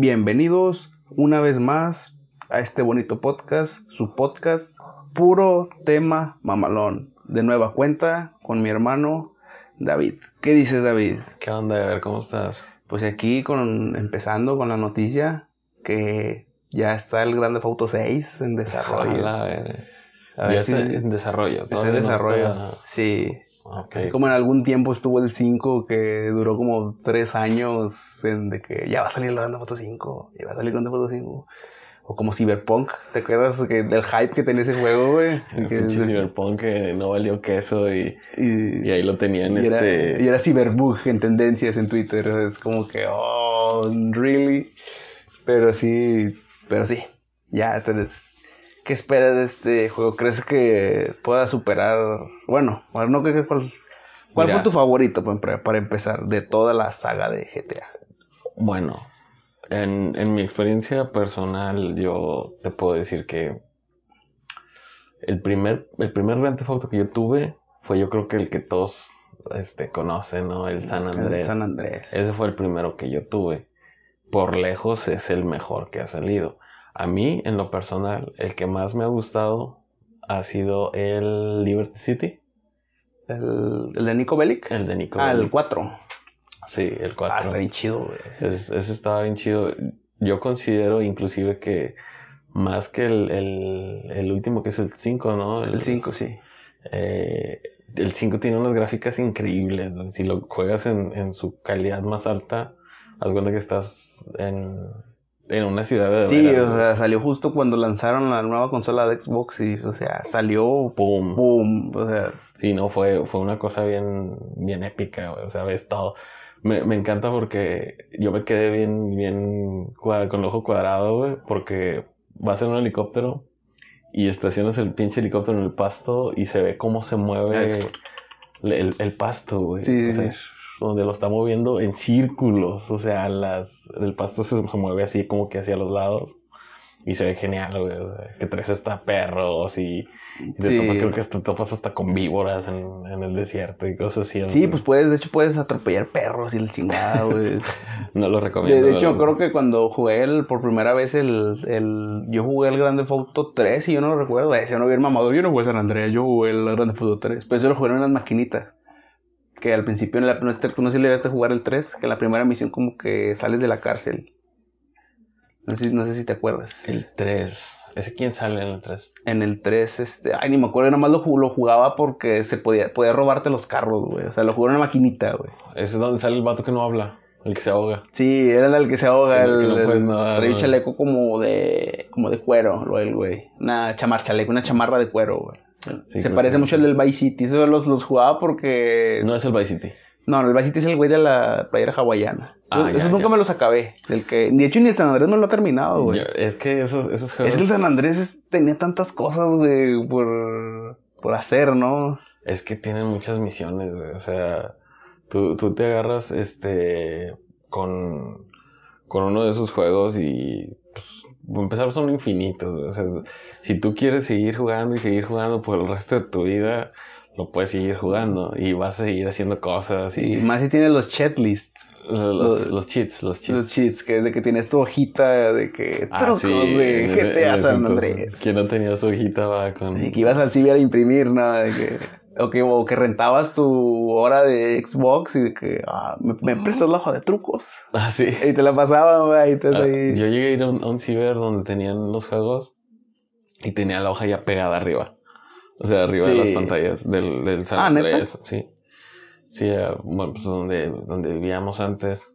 Bienvenidos una vez más a este bonito podcast, su podcast, puro tema mamalón. De nueva cuenta con mi hermano David. ¿Qué dices, David? ¿Qué onda? A ver, ¿cómo estás? Pues aquí con, empezando con la noticia que ya está el Grande Auto 6 en desarrollo. Ojalá, a ver. ya está en desarrollo. Está en desarrollo. Sí. Así como en algún tiempo estuvo el 5 que duró como 3 años en de que ya va a salir el Grande Auto 5, ya va a salir el Grande Auto 5. O como Cyberpunk, ¿te acuerdas que, del hype que tenía ese juego, güey? El que Cyberpunk que no valió queso y, y, ahí lo tenían y este... Era, y era Cyberbug en tendencias en Twitter. Es como que, oh, really. Pero sí, pero sí. Ya, entonces, ¿qué esperas de este juego? ¿Crees que pueda superar? Bueno, no ¿cuál, cuál fue tu favorito para empezar de toda la saga de GTA? Bueno, en, en mi experiencia personal, yo te puedo decir que el primer, el primer Grand Theft Auto que yo tuve fue yo creo que el que todos este, conocen, ¿no? El San Andrés. El San Andrés. Ese fue el primero que yo tuve. Por lejos es el mejor que ha salido. A mí, en lo personal, el que más me ha gustado ha sido el Liberty City. ¿El, el de Nico Bellic? El de Nico Ah, el 4. Sí, el 4. Ah, está bien chido, güey. Ese, estaba bien chido. Yo considero inclusive que más que el, el, el último que es el 5, ¿no? El 5, sí. Eh, el 5 tiene unas gráficas increíbles. Si lo juegas en, en su calidad más alta, haz cuenta que estás en, en una ciudad de... Sí, o sea, salió justo cuando lanzaron la nueva consola de Xbox y, o sea, salió... ¡Pum! ¡Pum! O sea... Sí, no, fue, fue una cosa bien, bien épica, O sea, ves todo me, me encanta porque yo me quedé bien, bien con el ojo cuadrado, güey, porque vas en un helicóptero y estacionas el pinche helicóptero en el pasto y se ve cómo se mueve el, el pasto, güey. Sí, Donde lo está moviendo en círculos, o sea, las, el pasto se, se mueve así como que hacia los lados. Y se ve genial, güey. que traes hasta perros y, te creo que hasta topas hasta con víboras en, en, el desierto y cosas así. Sí, pues puedes, de hecho puedes atropellar perros y el chingado, güey. no lo recomiendo. De, hecho, creo que cuando jugué el, por primera vez el, el, yo jugué el Grande Auto 3 y yo no lo recuerdo, ese no bien mamado, yo no jugué San Andrea, yo jugué el Grande Auto 3, pero yo lo jugué en unas maquinitas. Que al principio, en la, no, sé si le a jugar el 3, que en la primera misión como que sales de la cárcel no sé, no sé si te acuerdas. El 3. ¿Ese quién sale en el 3? En el 3, este. Ay, ni me acuerdo, nada más lo, lo jugaba porque se podía, podía robarte los carros, güey. O sea, lo jugué en una maquinita, güey. Ese es donde sale el vato que no habla. El que se ahoga. Sí, era el que se ahoga. El, que no puedes nadar. Trae un chaleco como de, como de cuero, lo el güey. Una chamar chaleco, una chamarra de cuero, güey. Se parece mucho al del Vice City. Eso los, los jugaba porque. No es el Vice City. No, el Vice City es el güey de la playera hawaiana. Ah, esos nunca me los acabé. Del que, de hecho, ni el San Andrés no lo ha terminado, güey. Es que esos, esos juegos. Es que el San Andrés tenía tantas cosas, güey, por, por hacer, ¿no? Es que tienen muchas misiones, güey. O sea, tú, tú te agarras este con, con uno de esos juegos y empezar son infinitos. O sea, si tú quieres seguir jugando y seguir jugando por el resto de tu vida, lo puedes seguir jugando y vas a seguir haciendo cosas. Y, más si tienes los checklists. Los, los, cheats, los cheats. Los cheats, que de que tienes tu hojita de que ah, trucos de GTA San Andrés. Que no tenía su hojita va con... Sí, que ibas al ciber a imprimir, nada de que... O que, o que rentabas tu hora de Xbox y de que ah, me, prestas la hoja de trucos. Ah, sí. Y te la pasaban, güey. Ah, ahí... Yo llegué a ir a un, a un ciber donde tenían los juegos y tenía la hoja ya pegada arriba. O sea, arriba de las pantallas del, del San ah, Andrés. Sí. Sí, eh, bueno, pues donde, donde vivíamos antes,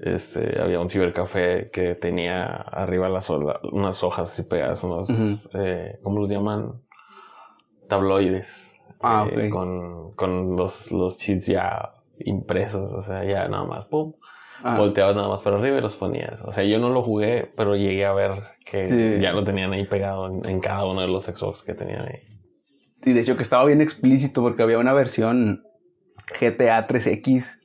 este, había un cibercafé que tenía arriba las unas hojas así pegadas, unos, eh, ¿cómo los llaman? Tabloides. Ah, eh, con, con los, los cheats ya impresos, o sea, ya nada más, pum. Ah. Volteabas nada más para arriba y los ponías. O sea, yo no lo jugué, pero llegué a ver que ya lo tenían ahí pegado en, en cada uno de los Xbox que tenían ahí. Y de hecho que estaba bien explícito porque había una versión GTA 3X.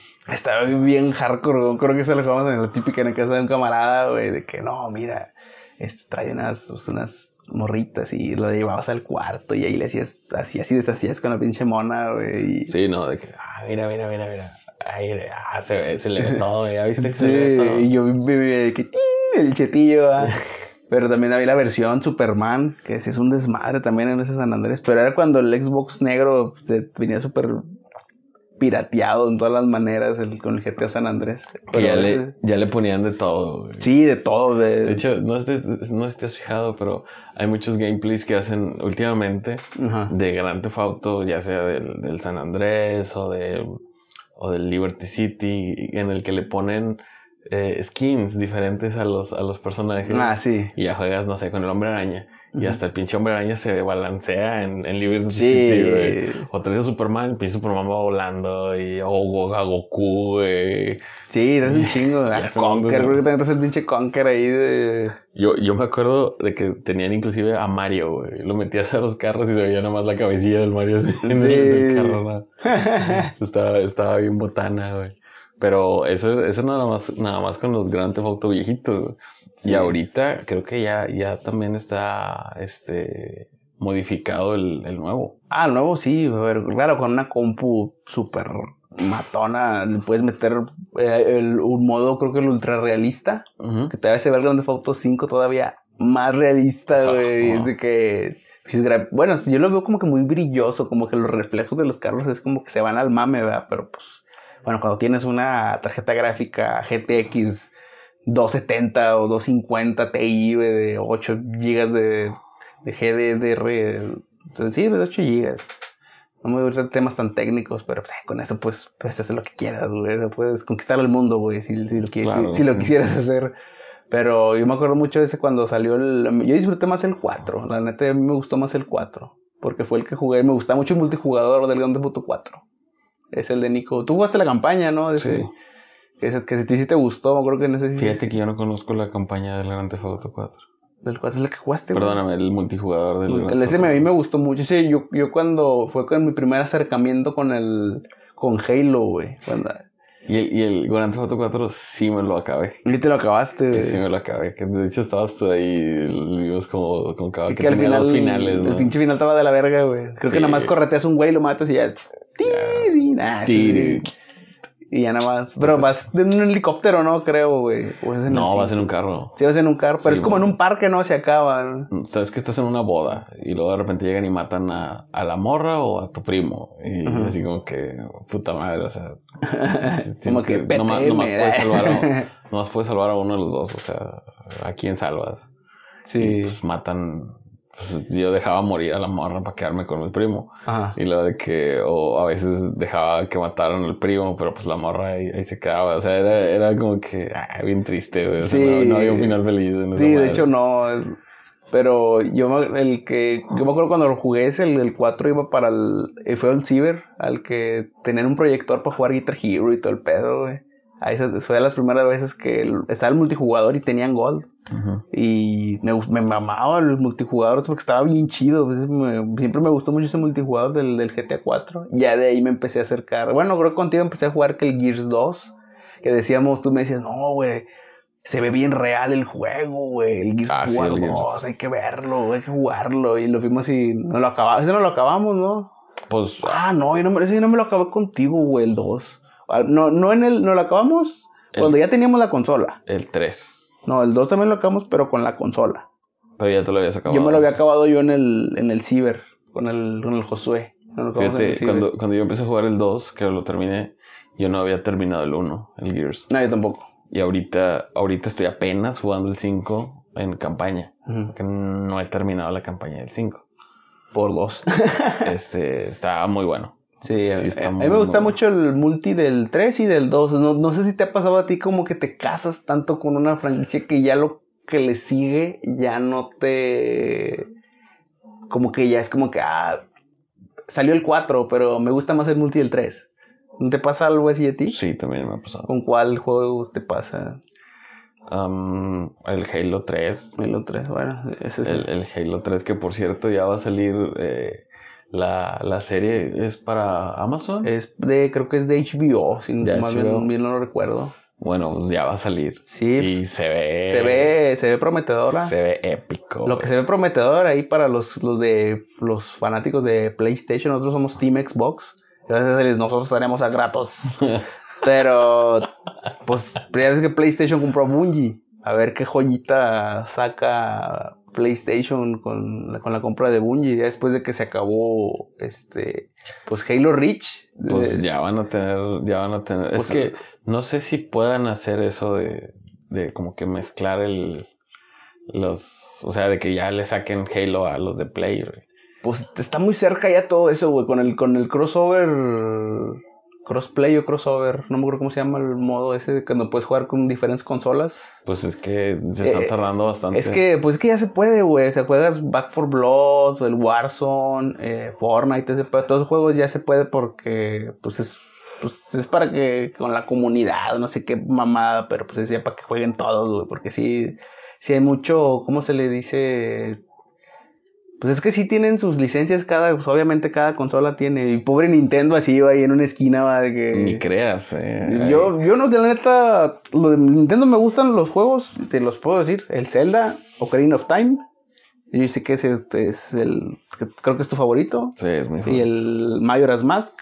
Estaba bien hardcore, creo que se lo jugamos en la típica en la casa de un camarada, güey, de que no, mira, este, trae unas, unas morritas y lo llevabas al cuarto y ahí le hacías así, así deshacías con la pinche mona, güey. Sí, no, de que, ah, mira, mira, mira, mira. Ay, ah, se, se le ve todo, ya viste que sí, se le ve todo. y yo vi que el chetillo, ah. Pero también había la versión Superman, que sí es un desmadre también en ese San Andrés. Pero era cuando el Xbox negro se venía súper pirateado en todas las maneras el, con el GTA San Andrés. Ya, le, ya le ponían de todo. Güey. Sí, de todo. De, de hecho, no sé, no si te has fijado, pero hay muchos gameplays que hacen últimamente de Grand Theft Auto, ya sea del, del San Andrés o, de, o del Liberty City, en el que le ponen eh, skins diferentes a los, a los personajes. Ah, sí. Y ya juegas, no sé, con el hombre araña. Y hasta el pinche hombre araña se balancea en, en Liberty Sí. City, güey. O traes a Superman, el pinche Superman va volando. Y o a Goku, güey. Sí, eres un chingo. A Conker, creo que también el pinche Conker ahí de. Yo, yo me acuerdo de que tenían inclusive a Mario, güey. Lo metías a los carros y se veía nomás la cabecilla del Mario así en el, en el carro, ¿no? estaba, estaba bien botana, güey. Pero eso, eso nada más, nada más con los Grand Theft Auto viejitos. Sí. Y ahorita creo que ya, ya también está este modificado el, el nuevo. Ah, el nuevo sí, pero claro, con una compu súper matona, le puedes meter eh, el, un modo, creo que el ultra realista, Ujú. que todavía se ve el Grand Theft Auto 5 todavía más realista, güey. De que. pues, Bueno, yo lo veo como que muy brilloso, como que los reflejos de los carros es como que se van al mame, ¿verdad? Pero pues, bueno, cuando tienes una tarjeta gráfica GTX 270 o 250 Ti de 8 GB de, de GDDR, entonces sí, de 8 GB. No me gustan temas tan técnicos, pero pues, con eso pues puedes hacer lo que quieras, güey. Puedes conquistar el mundo, güey, si, si lo, quieres, Claro, si, si lo quisieras hacer. Pero yo me acuerdo mucho de ese cuando salió el... Yo disfruté más el 4. La neta, a mí me gustó más el 4. Porque fue el que jugué. Me gustaba mucho el multijugador del Grand Theft Auto 4. Es el de Nico. Tú jugaste la campaña, ¿no? De ese- Sí. Que, ese- que a ti sí te gustó. Me acuerdo que en ese sí... Fíjate que yo no conozco la campaña del Grand Theft Auto 4. Del 4 es el que jugaste, güey. Perdóname, el multijugador del El Theft ese a mí me gustó mucho. Sí, yo, yo cuando... Fue con mi primer acercamiento con el... Con Halo, güey. Cuando... Y el, y el Grand Theft Auto 4 sí me lo acabé. Y te lo acabaste, güey. sí me lo acabé. Que de hecho estabas tú ahí, vimos como, como cada que, que al tenía final, dos finales, el ¿no? pinche final estaba de la verga, güey. Creo Sí. que nada más correteas un güey, lo matas y ya. Tiri, nah, Tiri. Y ya nada más. Pero vas en un helicóptero, ¿no? Creo, güey. O es en el No, vas en un carro. Sí, vas en un carro. Pero Sí, es como en un parque, ¿no? Se acaba. ¿no? Sabes que estás en una boda y luego de repente llegan y matan a, a la morra o a tu primo. Y así como que, puta madre, o sea. como que tienes nomás, puedes salvar a, nomás puedes salvar a uno de los dos, o sea, ¿a quién salvas? Y, Sí. pues matan. Pues, yo dejaba morir a la morra para quedarme con mi primo. Ajá. Y lo de que, o a veces dejaba que mataran al primo, pero pues la morra ahí, ahí se quedaba. O sea, era, era como que, ah, bien triste, güey. O sea, Sí. no, no había un final feliz en Sí, de hecho no. Pero yo me- el que yo me acuerdo cuando lo jugué ese, el, el 4 iba para el eh, fue el ciber al que tenían un proyector para jugar Guitar Hero y todo el pedo, güey. Ahí fue de las primeras veces que estaba el multijugador y tenían gold. Y me, me mamaba el multijugador porque estaba bien chido. pues, me- siempre me gustó mucho ese multijugador del, del GTA 4. Ya de ahí me empecé a acercar. Bueno, creo que contigo empecé a jugar que el Gears 2. Que decíamos, tú me decías, no, güey. Se ve bien real el juego, güey. El Gears Ah, sí, 4 el Gears. 2, hay que verlo, hay que jugarlo. Y lo vimos y no lo acabamos. Ese no lo acabamos, ¿no? Pues, Ah, no, yo no, me- ese yo no me lo acabé contigo, güey, el 2. Ah, No, no en el, no lo acabamos El- cuando ya teníamos la consola. el 3. No, el 2 también lo acabamos, pero con la consola. Pero ya te lo habías acabado. Yo me lo había acabado yo en el, en el ciber, con el, con el Josué. El Fíjate, ciber. cuando, cuando yo empecé a jugar el 2, que lo terminé, yo no había terminado el 1, el Gears. No, yo tampoco. Y ahorita, ahorita estoy apenas jugando el 5 en campaña. Porque no he terminado la campaña del 5. Por dos. Este, está muy bueno. Sí, Sí, a- a, mí me gusta mucho el multi del 3 y del 2. No, no sé si te ha pasado a ti como que te casas tanto con una franquicia que ya lo que le sigue ya no te... Como que ya es como que, ah, salió el 4, pero me gusta más el multi del 3. ¿No te pasa algo así a ti? Sí, también me ha pasado. ¿Con cuál juego te pasa? Um, el Halo 3. El 3, bueno, ese es El, el Halo 3, que por cierto ya va a salir eh, la, la serie, es para Amazon. Es de, creo que es de HBO, si De más HBO. bien, bien no lo recuerdo. Bueno, pues ya va a salir. Sí, Y se ve. se ve, se ve prometedora. Se ve épico. Lo que se ve prometedor ahí para los, los de los fanáticos de PlayStation, nosotros somos Team Xbox. Ellos, nosotros estaremos a gratos Pero, pues, primera vez que PlayStation compró a Bungie. A ver qué joyita saca PlayStation con la, con la compra de Bungie. Ya después de que se acabó, este, pues Halo Reach. Pues ya van a tener, ya van a tener. es que no sé si puedan hacer eso de, de como que mezclar el, los, o sea, de que ya le saquen Halo a los de Play, Pues está muy cerca ya todo eso, güey, con el, con el crossover crossplay o crossover, no me acuerdo cómo se llama el modo ese cuando puedes jugar con diferentes consolas. Pues es que se está eh, tardando bastante. Es que, pues es que ya se puede, güey. Se juegas Back for Blood, el Warzone, eh, Fortnite, ese, todos los juegos ya se puede porque, pues es, pues es para que con la comunidad, no sé qué mamada, pero pues es ya para que jueguen todos, güey. Porque sí, sí hay mucho, ¿cómo se le dice? Pues es que sí tienen sus licencias cada, pues obviamente cada consola tiene. Y pobre Nintendo así iba ahí en una esquina, va, de que. Ni creas, eh. Yo, yo no, de la neta, lo de Nintendo me gustan los juegos, te los puedo decir. El Zelda, Ocarina of Time. Yo sé que ese es el, creo que es tu favorito. Sí, es mi favorito. Y el Majora's Mask,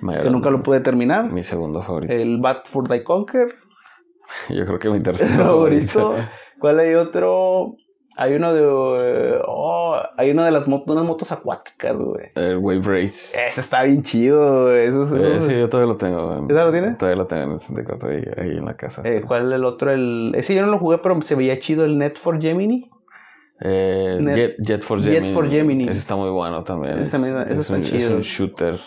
que nunca lo pude terminar. Mi segundo favorito. El Bad for the Conquer. Yo creo que mi tercer favorito. ¿Cuál hay otro? Hay uno de. oh, hay uno de las motos, unas motos acuáticas, güey. El Wave Race. Ese está bien chido, güey. Eso, eh, sí, yo todavía lo tengo. ¿Ese lo tiene? Todavía lo tengo en el 64 ahí, ahí en la casa. Eh, ¿Cuál es el otro? El... Ese yo no lo jugué, pero se veía chido el Net for Gemini. Eh, Jet, Jet, for Gemini. Jet for Gemini. Ese está muy bueno también. Ese, también, es, está un, chido. Es un shooter.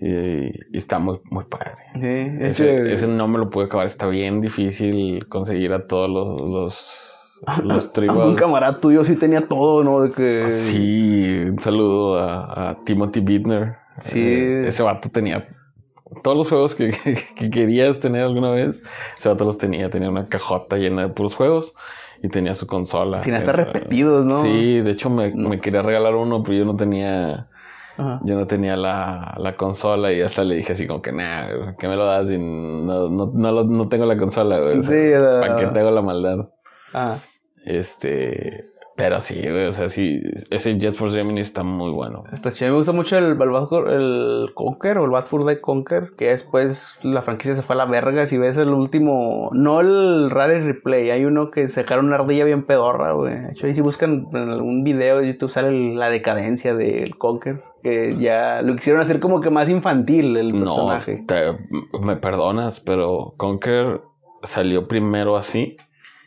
Y, y, está muy, muy padre. Sí, ese, ese, no me lo pude acabar. Está bien difícil conseguir a todos los, los los tribals. Un camarada tuyo sí tenía todo, ¿no? De que... Sí, un saludo a, Timothy Bittner. Sí. Eh, ese vato tenía todos los juegos que, querías tener alguna vez. Ese vato los tenía. Tenía una cajota llena de puros juegos y tenía su consola. Tenía hasta repetidos, ¿no? Sí, de hecho me, me quería regalar uno, pero yo no tenía. Yo no tenía la, la, consola y hasta le dije así como que, nah, ¿qué me lo das? Y no, no, no, no tengo la consola, güey. sí, ¿Para qué te hago la maldad? Ah. Este. Pero sí, o sea, sí, ese Jet Force Gemini está muy bueno. Está chido. Me gusta mucho el, el, Conquer o el Bad Fur de Conquer, que después la franquicia se fue a la verga. Si ves el último, no el Rare Replay, hay uno que sacaron una ardilla bien pedorra, güey. De hecho, ahí si buscan en algún video de YouTube sale la decadencia del Conquer. Que ya lo quisieron hacer como que más infantil el personaje. No, me perdonas, pero Conquer salió primero así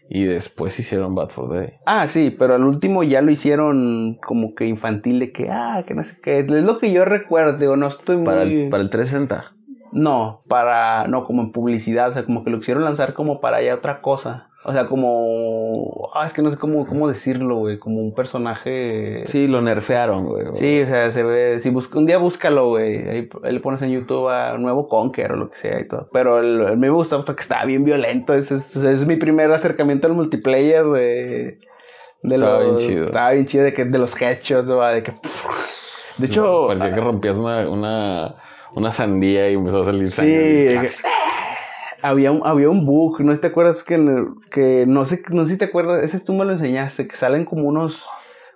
y después hicieron Bad for Day. Ah, sí, pero al último ya lo hicieron como que infantil de que, ah, que no sé qué. Es lo que yo recuerdo, digo, no estoy muy... ¿Para el, para el 360? No, para, no, como en publicidad, o sea, como que lo quisieron lanzar como para allá otra cosa. O sea, como. Ah, es que no sé cómo, cómo decirlo, güey. Como un personaje. Sí, lo nerfearon, güey. Sí, o sea, se ve. Si busca, un día búscalo, güey. Ahí, le pones en YouTube a Nuevo Conquer o lo que sea y todo. Pero el, me gusta porque estaba bien violento. Es, es, es, mi primer acercamiento al multiplayer de. de estaba bien chido. Estaba bien chido de, que, de los headshots, güey. De que. De hecho. Parecía que rompías una, una, una sandía y empezó a salir sangre. Sí, había un, había un bug, ¿no te acuerdas que, que no sé, no sé si te acuerdas, ese tú me lo enseñaste, que salen como unos,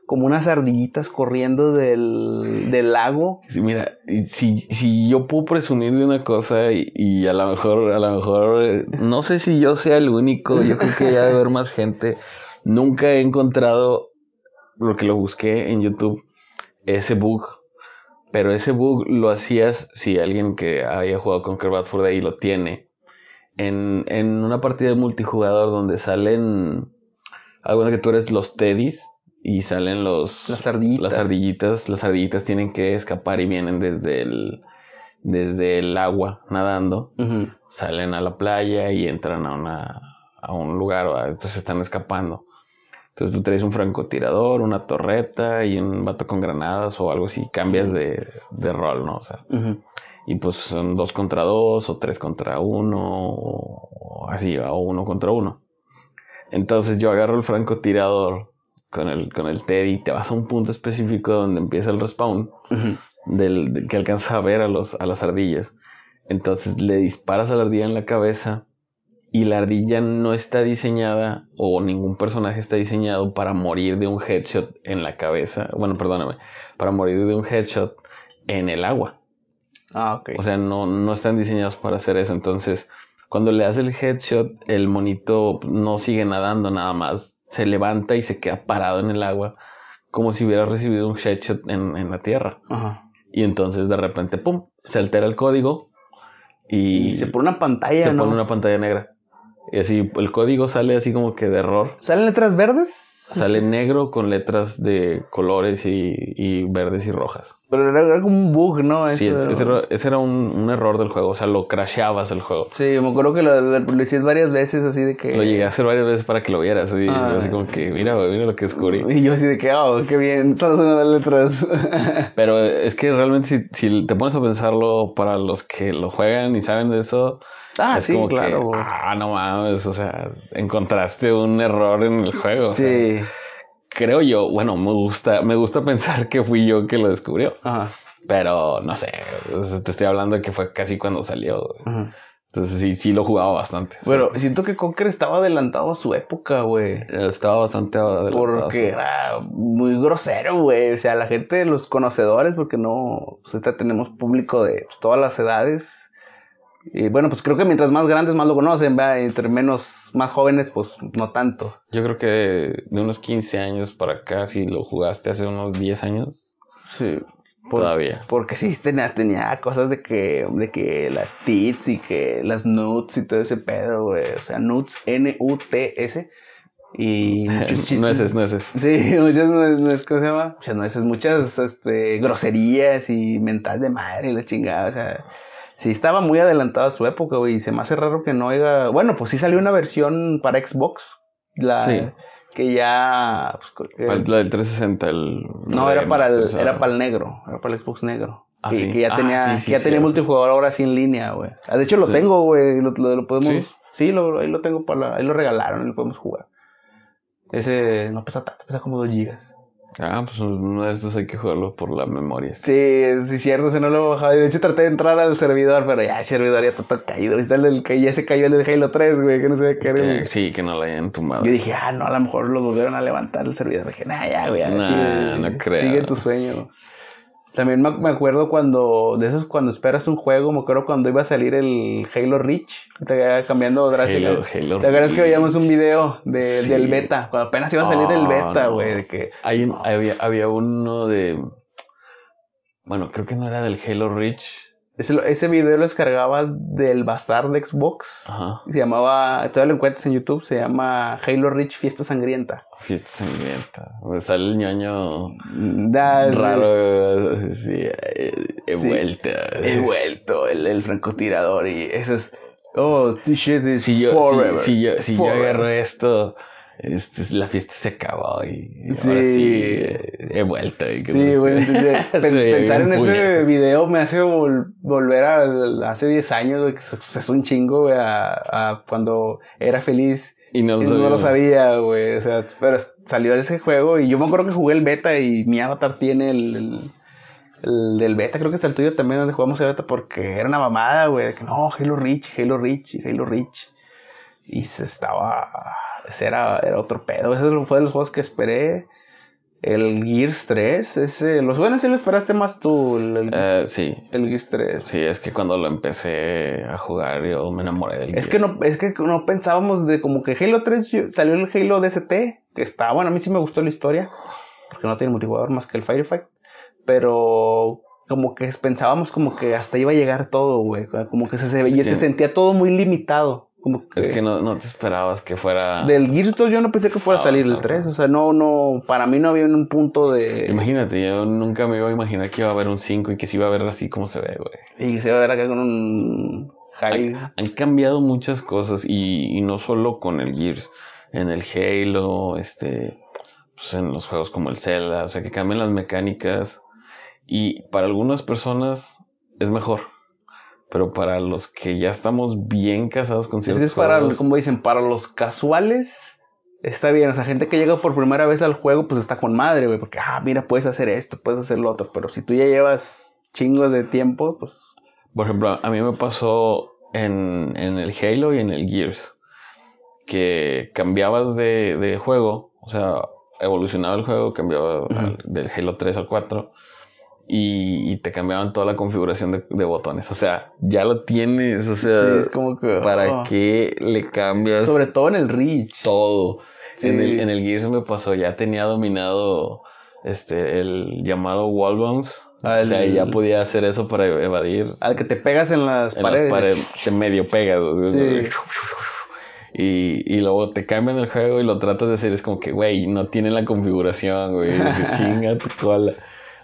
como unas ardillitas corriendo del, del lago. mira, si, si yo puedo presumir de una cosa y, a lo mejor, a lo mejor, no sé si yo sea el único, yo creo que ya debe haber más gente. Nunca he encontrado lo que lo busqué en YouTube, ese bug. Pero ese bug lo hacías si alguien que haya jugado con Kerbat for Day lo tiene en, en una partida de multijugador donde salen. Alguna que tú eres los Teddys y salen los. Las ardillitas. Las ardillitas. Las ardillitas tienen que escapar y vienen desde el. Desde el agua nadando. Salen a la playa y entran a, una, a un lugar. Entonces están escapando. Entonces tú traes un francotirador, una torreta y un vato con granadas o algo así. Cambias de, de rol, ¿no? O sea. Y pues son dos contra dos, o tres contra uno, o así, o uno contra uno. Entonces yo agarro el francotirador con el, con el Teddy y te vas a un punto específico donde empieza el respawn, del, que alcanza a ver a, los, a las ardillas. Entonces le disparas a la ardilla en la cabeza y la ardilla no está diseñada o ningún personaje está diseñado para morir de un headshot en la cabeza. Bueno, perdóname, para morir de un headshot en el agua. Ah, ok. O sea, no, no están diseñados para hacer eso. Entonces, cuando le das el headshot, el monito no sigue nadando nada más. Se levanta y se queda parado en el agua, como si hubiera recibido un headshot en, en la tierra. Ajá. Y entonces de repente, ¡pum! Se altera el código y, se pone una pantalla. Se pone una pantalla negra. Y así, el código sale así como que de error. ¿Salen letras verdes? Sale negro con letras de colores y, verdes y rojas. Pero era, como un bug, ¿no? sí, ese, era, un, error del juego. O sea, lo crasheabas el juego. Sí, me acuerdo que lo, lo, hiciste varias veces así de que... Lo llegué a hacer varias veces para que lo vieras. Así, ah. así como que, mira, mira lo que descubrí. Y yo así de que, oh, qué bien, son las letras. Pero es que realmente si, si te pones a pensarlo para los que lo juegan y saben de eso Ah, sí, claro. ah, no mames, o sea, encontraste un error en el juego. Sí. creo yo, bueno, me gusta, me gusta pensar que fui yo que lo descubrió. Ajá. Pero no sé, te estoy hablando de que fue casi cuando salió. Entonces sí, sí lo jugaba bastante. Pero siento que Conker estaba adelantado a su época, güey. Estaba bastante adelantado. Porque era muy grosero, güey. O sea, la gente, los conocedores, porque no, pues tenemos público de pues, todas las edades y bueno, pues creo que mientras más grandes más lo conocen, ¿verdad? Entre menos, más jóvenes, pues no tanto. Yo creo que de, unos 15 años para acá, si lo jugaste hace unos 10 años. Sí. todavía. Porque sí tenía, tenía cosas de que, de que las tits y que las nuts y todo ese pedo, güey. O sea, nuts, N-U-T-S. Y muchos chistes. nueces, nueces. Sí, muchas nueces, ¿cómo se llama? Muchas nueces, muchas, este, groserías y mental de madre y la chingada, o sea sí estaba muy adelantada a su época, güey. Y se me hace raro que no haya. Bueno, pues sí salió una versión para Xbox. La sí. que ya. Pues, la del 360, el. No, era para el, era para el negro. Era para el Xbox negro. Ah, y que ya ah, tenía, ya tenía multijugador ahora sí en línea, güey. Ah, de hecho lo tengo, güey. Lo, lo, podemos. Sí, lo, ahí lo tengo para ahí lo regalaron y lo podemos jugar. Ese no pesa tanto, pesa como 2 gigas. Ah, pues uno de estos hay que jugarlo por la memoria. Sí, sí, cierto, se no lo he bajado. De hecho, traté de entrar al servidor, pero ya el servidor ya está todo caído. El, ya se cayó el de Halo 3, güey, que no sé qué era. Sí, que no lo hayan tumbado. Yo dije, ah, no, a lo mejor lo volvieron a levantar el servidor. Dije, nah, ya, güey, nah, no creo. Sigue tu sueño. También me acuerdo cuando, de esos cuando esperas un juego, me acuerdo cuando iba a salir el Halo Reach, te cambiando drásticamente. Halo, ¿Te acuerdas que veíamos un video de, del beta? Cuando apenas iba a salir el beta, güey, que... Hay había, había uno de... Bueno, creo que no era del Halo Reach, ese, ese video lo descargabas del bazar de Xbox. Ajá. Se llamaba, todavía lo encuentras en YouTube, se llama Halo Reach Fiesta Sangrienta. Fiesta Sangrienta. Donde sale el ñoño da, raro. Sí, he, vuelto. He vuelto, el, el francotirador. Y eso es. Oh, this shit is si yo, forever. Si, si yo, si yo agarro esto este, la fiesta se acabó y ahora sí he vuelto. Y sí, bueno, pensar en ese video me hace volver a, hace 10 años, que es un chingo, güey, a, cuando era feliz. Y no, lo, sabía, güey. O sea, pero salió ese juego y yo me acuerdo que jugué el beta y mi avatar tiene el, el, del beta, creo que está el tuyo también donde jugamos el beta porque era una mamada, güey, que no, Halo Reach, Halo Reach, Halo Reach. Y se estaba era, era otro pedo. Ese fue de los juegos que esperé. El Gears 3, ese, los buenos sí lo esperaste más tú. El, eh, sí. El Gears 3. Sí, es que cuando lo empecé a jugar yo me enamoré del es Que no, es que no pensábamos de como que Halo 3 salió el Halo DST, que está, bueno, a mí sí me gustó la historia, porque no tiene multijugador más que el Firefight, pero como que pensábamos como que hasta iba a llegar todo, güey, como que se, se, se sentía todo muy limitado es que no, no, te esperabas que fuera. Del Gears 2 yo no pensé que fuera a salir el 3. O sea, no, no. Para mí no había un punto de. Imagínate, yo nunca me iba a imaginar que iba a haber un 5 y que se iba a ver así como se ve, güey. Sí, que se iba a ver acá con un. High. Han, cambiado muchas cosas y, y, no solo con el Gears. En el Halo, este. Pues en los juegos como el Zelda. O sea, que cambian las mecánicas. Y para algunas personas es mejor pero para los que ya estamos bien casados con ciertos es para, como dicen, para los casuales está bien. O sea, gente que llega por primera vez al juego, pues está con madre, güey. Porque, ah, mira, puedes hacer esto, puedes hacer lo otro. Pero si tú ya llevas chingos de tiempo, pues... Por ejemplo, a mí me pasó en, en el Halo y en el Gears. Que cambiabas de, de juego. O sea, evolucionaba el juego, cambiaba del Halo 3 al 4 y, te cambiaban toda la configuración de, botones. O sea, ya lo tienes. O sea, es como que. ¿Para oh. qué le cambias? Sobre todo en el Reach. Todo. En, el, en el Gears me pasó, ya tenía dominado este el llamado wall bounce. o sea, ya podía hacer eso para evadir. Al que te pegas en las paredes. te medio pegas. Y, y luego te cambian el juego y lo tratas de hacer. Es como que, güey, no tiene la configuración, güey. chinga tu cola.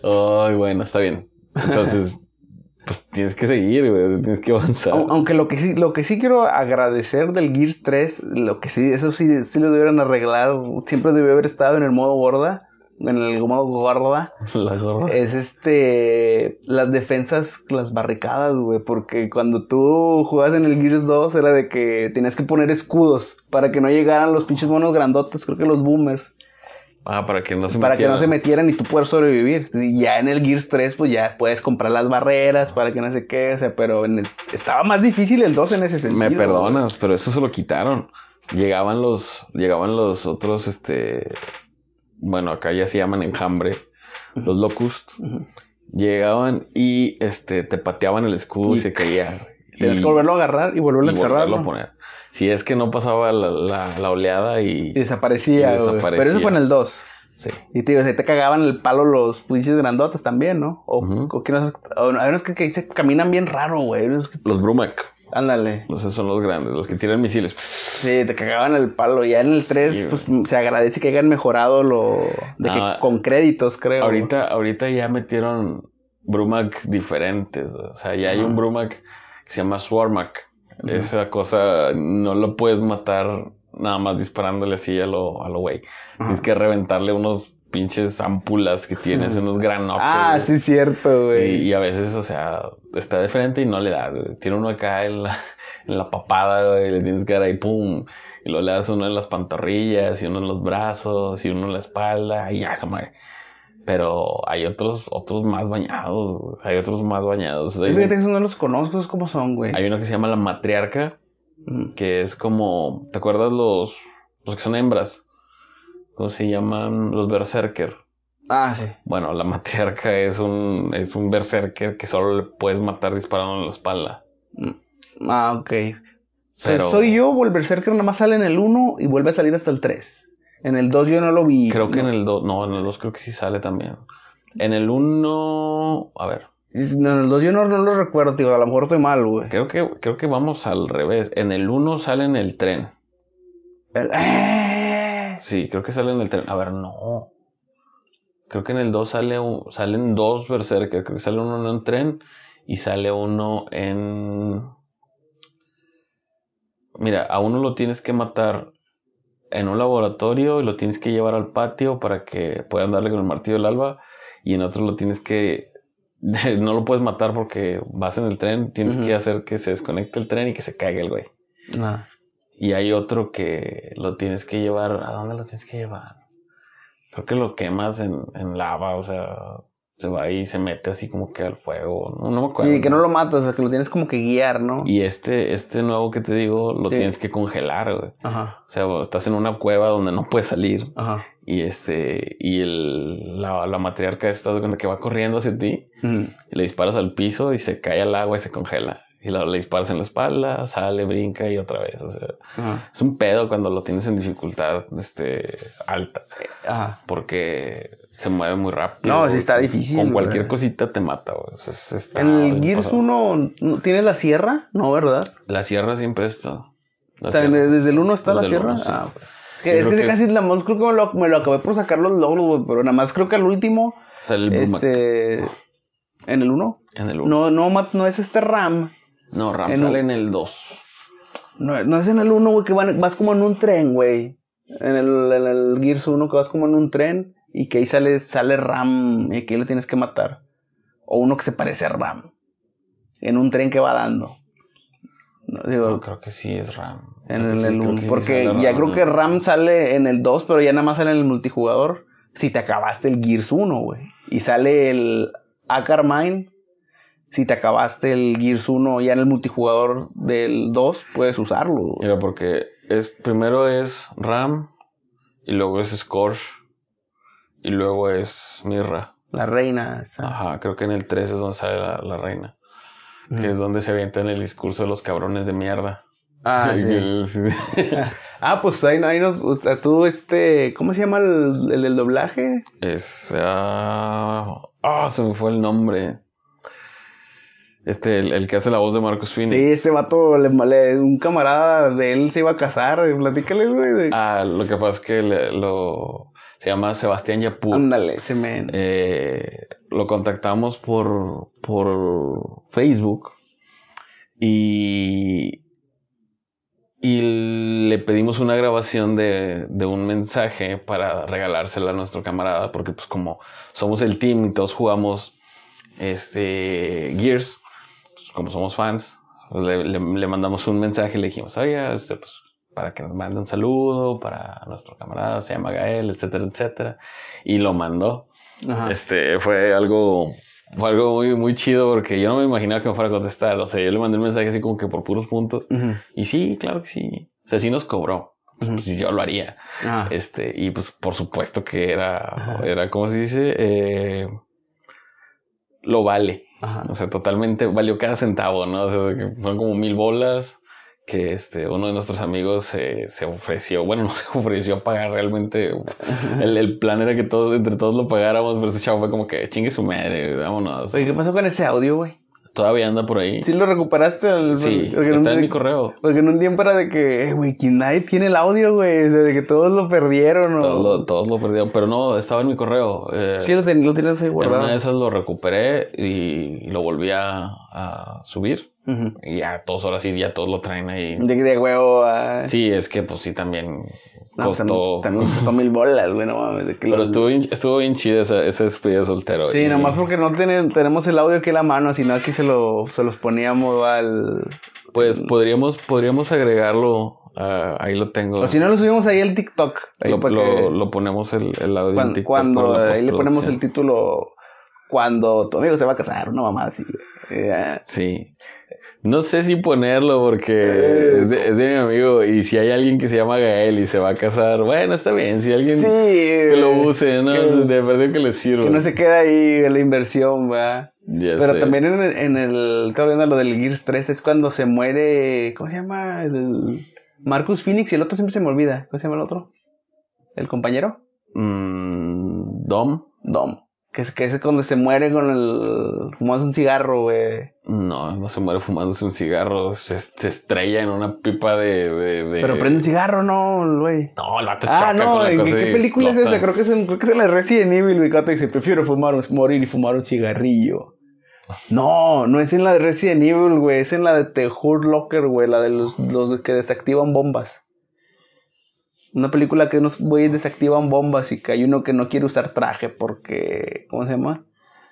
Ay, bueno, está bien. Entonces, pues tienes que seguir, güey, tienes que avanzar. Aunque lo que sí, lo que sí quiero agradecer del Gears 3, lo que sí, eso sí, sí lo debieron arreglar, siempre debe haber estado en el modo gorda, en el modo gorda. La gorda. Es este, las defensas, las barricadas, güey, porque cuando tú jugabas en el Gears 2 era de que tenías que poner escudos para que no llegaran los pinches monos grandotes, creo que los boomers. Ah, para que no se Para que no se metieran y tú puedas sobrevivir. Y ya en el Gears 3, pues ya puedes comprar las barreras para que no se quede. O sea, pero en el... estaba más difícil el 2 en ese sentido. Me perdonas, pero eso se lo quitaron. Llegaban los, llegaban los otros, este, bueno, acá ya se llaman enjambre, los locust. Llegaban y, este, te pateaban el escudo y, se caía. Tienes que volverlo a agarrar y volverlo a enterrar. a poner si es que no pasaba la, oleada y, desaparecía. Pero eso fue en el 2. Sí. Y te digo, se te cagaban el palo los pinches grandotes también, ¿no? O, que no, hay unos que, que caminan bien raro, güey. Los Brumac. Ándale. Esos son los grandes, los que tiran misiles. Sí, te cagaban el palo. Ya en el 3, pues se agradece que hayan mejorado lo. De que, con créditos, creo. Ahorita, ahorita ya metieron Brumac diferentes. O sea, ya hay un Brumac que se llama Swarmac esa cosa no lo puedes matar nada más disparándole así a lo, a lo güey. Tienes que reventarle unos pinches ampulas que tienes, unos granotes. Ah, sí, cierto, güey. Y, a veces, o sea, está de frente y no le da. Tiene uno acá en la, en la papada, güey, le tienes que dar ahí, pum. Y luego le das uno en las pantorrillas, y uno en los brazos, y uno en la espalda, y ya, eso, madre. Pero hay otros, otros más bañados, Hay otros más bañados. fíjate que no los conozco, ¿cómo son, güey? Hay uno que se llama la matriarca, que es como, ¿te acuerdas los, los que son hembras? ¿Cómo se llaman? Los berserker. Ah, sí. Bueno, la matriarca es un, es un berserker que solo le puedes matar disparando en la espalda. Mm. Ah, ok. Pero... Soy yo, o el berserker nada más sale en el 1 y vuelve a salir hasta el 3. En el 2 yo no lo vi. Creo que en el 2, no, en el 2 creo que sí sale también. En el 1, a ver. No, en el 2 yo no, lo recuerdo, tío, a lo mejor estoy mal, güey. Creo que, creo que vamos al revés. En el 1 sale en el tren. ¡Eh! Sí, creo que sale en el tren. A ver, no. Creo que en el 2 sale salen dos Berserker. Creo que sale uno en un tren y sale uno en... Mira, a uno lo tienes que matar en un laboratorio y lo tienes que llevar al patio para que puedan darle con el martillo del alba y en otro lo tienes que no lo puedes matar porque vas en el tren, tienes que hacer que se desconecte el tren y que se caiga el güey. Ah. Y hay otro que lo tienes que llevar, ¿a dónde lo tienes que llevar? Creo que lo quemas en, en lava, o sea, se va y se mete así como que al fuego. No, no me acuerdo. Sí, que no lo matas, o sea, que lo tienes como que guiar, ¿no? Y este, este nuevo que te digo, lo tienes que congelar, güey. Ajá. O sea, estás en una cueva donde no puedes salir. Ajá. Y este, y el, la, la matriarca esta que va corriendo hacia ti, y le disparas al piso y se cae al agua y se congela. Y le disparas en la espalda, sale, brinca y otra vez. O sea, es un pedo cuando lo tienes en dificultad este, alta. Ajá. Porque se mueve muy rápido. No, sí está difícil. Con cualquier cosita te mata, güey. en el Gears 1, ¿tienes la sierra? No, ¿verdad? La sierra siempre está. o sea, desde el 1 está la sierra. Ah, que es que, casi la más, creo que me lo, me lo, acabé por sacar los logros, güey. Pero nada más creo que al último. Sale el este, ¿En el 1? En el 1. No, no, no es este RAM. No, Ram sale en el 2. No, no es en el 1, güey, que vas como en un tren, güey. En el, en el Gears 1 que vas como en un tren y que ahí sale, sale Ram y que ahí lo tienes que matar. O uno que se parece a Ram. En un tren que va dando. No, digo, creo que sí es Ram. En el, 1. porque ya creo que Ram sale en el 2, pero ya nada más sale en el multijugador. Si te acabaste el Gears 1, güey. Y sale el Mine si te acabaste el Gears 1 ya en el multijugador del 2, puedes usarlo. Mira, porque es primero es RAM y luego es Scorch y luego es Mirra. La reina. Ajá, creo que en el 3 es donde sale la, reina. Que es donde se avienta en el discurso de los cabrones de mierda. Ah, sí. ah, pues ahí, ahí nos. Tú, este. ¿Cómo se llama el, el, doblaje? Es. Ah, ah, se me fue el nombre. Este, el, que hace la voz de Marcus Phoenix. Sí, ese vato, le, un camarada de él se iba a casar. Platícale, güey. Ah, lo que pasa es que lo. Se llama Sebastián Yapur. Ándale, ese men. Eh, lo contactamos por, por Facebook. Y y le pedimos una grabación de, de, un mensaje para regalársela a nuestro camarada, porque pues como somos el team y todos jugamos este Gears, como somos fans, pues, le, le, mandamos un mensaje y le dijimos, oye, este, pues para que nos mande un saludo para nuestro camarada, se llama Gael, etcétera, etcétera. Y lo mandó. Este, fue algo fue algo muy, muy chido porque yo no me imaginaba que me fuera a contestar. O sea, yo le mandé un mensaje así como que por puros puntos. Y sí, claro que sí. O sea, sí nos cobró. Pues, pues yo lo haría. Ah. Este, y pues por supuesto que era, era, como se dice? Eh, lo vale. O sea, totalmente valió cada centavo, ¿no? O sea, fueron como mil bolas que este, uno de nuestros amigos se ofreció, bueno, no se ofreció a pagar realmente. El, el, plan era que todos, entre todos lo pagáramos, pero este chavo fue como que chingue su madre, vámonos. Oye, ¿qué pasó con ese audio, güey? Todavía anda por ahí. ¿Sí lo recuperaste? sí, está en, mi correo. Porque en un tiempo era de que, eh, güey, nadie tiene el audio, güey. O sea, de que todos lo perdieron. Todos, lo, todos lo perdieron, pero no, estaba en mi correo. Eh, sí, lo, tienes ahí guardado. En una de esas lo recuperé y lo volví a, a subir. Y ya todos ahora sí, ya todos lo traen ahí. De, de huevo. Sí, es que pues sí también costó. También, costó mil bolas, güey, no mames. Pero estuvo, bien, estuvo bien chida esa, esa despedida soltero. Sí, nomás porque no tenemos el audio aquí en la mano, sino aquí se, lo, se los poníamos al. Pues podríamos, podríamos agregarlo. Uh, ahí lo tengo. O si no, lo subimos ahí al TikTok. Ahí lo, lo, lo, ponemos el, el audio cuando, en TikTok. Cuando ahí le ponemos el título. Cuando tu amigo se va a casar, una mamá así. Sí. No sé si ponerlo porque eh, es, de, mi amigo y si hay alguien que se llama Gael y se va a casar, bueno, está bien. Si alguien que lo use, ¿no? de verdad que le sirva. Que no se queda ahí la inversión, va. Pero también en el, en el, estaba viendo lo del Gears 3, es cuando se muere, ¿cómo se llama? El Marcus Phoenix y el otro siempre se me olvida. ¿Cómo se llama el otro? ¿El compañero? Mm, Dom. Dom. Que es, que es cuando se muere con el. fumándose un cigarro, güey. No, no se muere fumándose un cigarro. Se, estrella en una pipa de. de, Pero prende un cigarro, ¿no, güey? No, el vato Ah, no, ¿en qué película es esa? Creo que es, en, creo que es en la Resident Evil, güey. Que dice: prefiero fumar, morir y fumar un cigarrillo. No, no es en la de Resident Evil, güey. Es en la de The Hurt Locker, güey. La de los, los que desactivan bombas. Una película que unos güeyes desactivan bombas y que hay uno que no quiere usar traje porque. ¿Cómo se llama?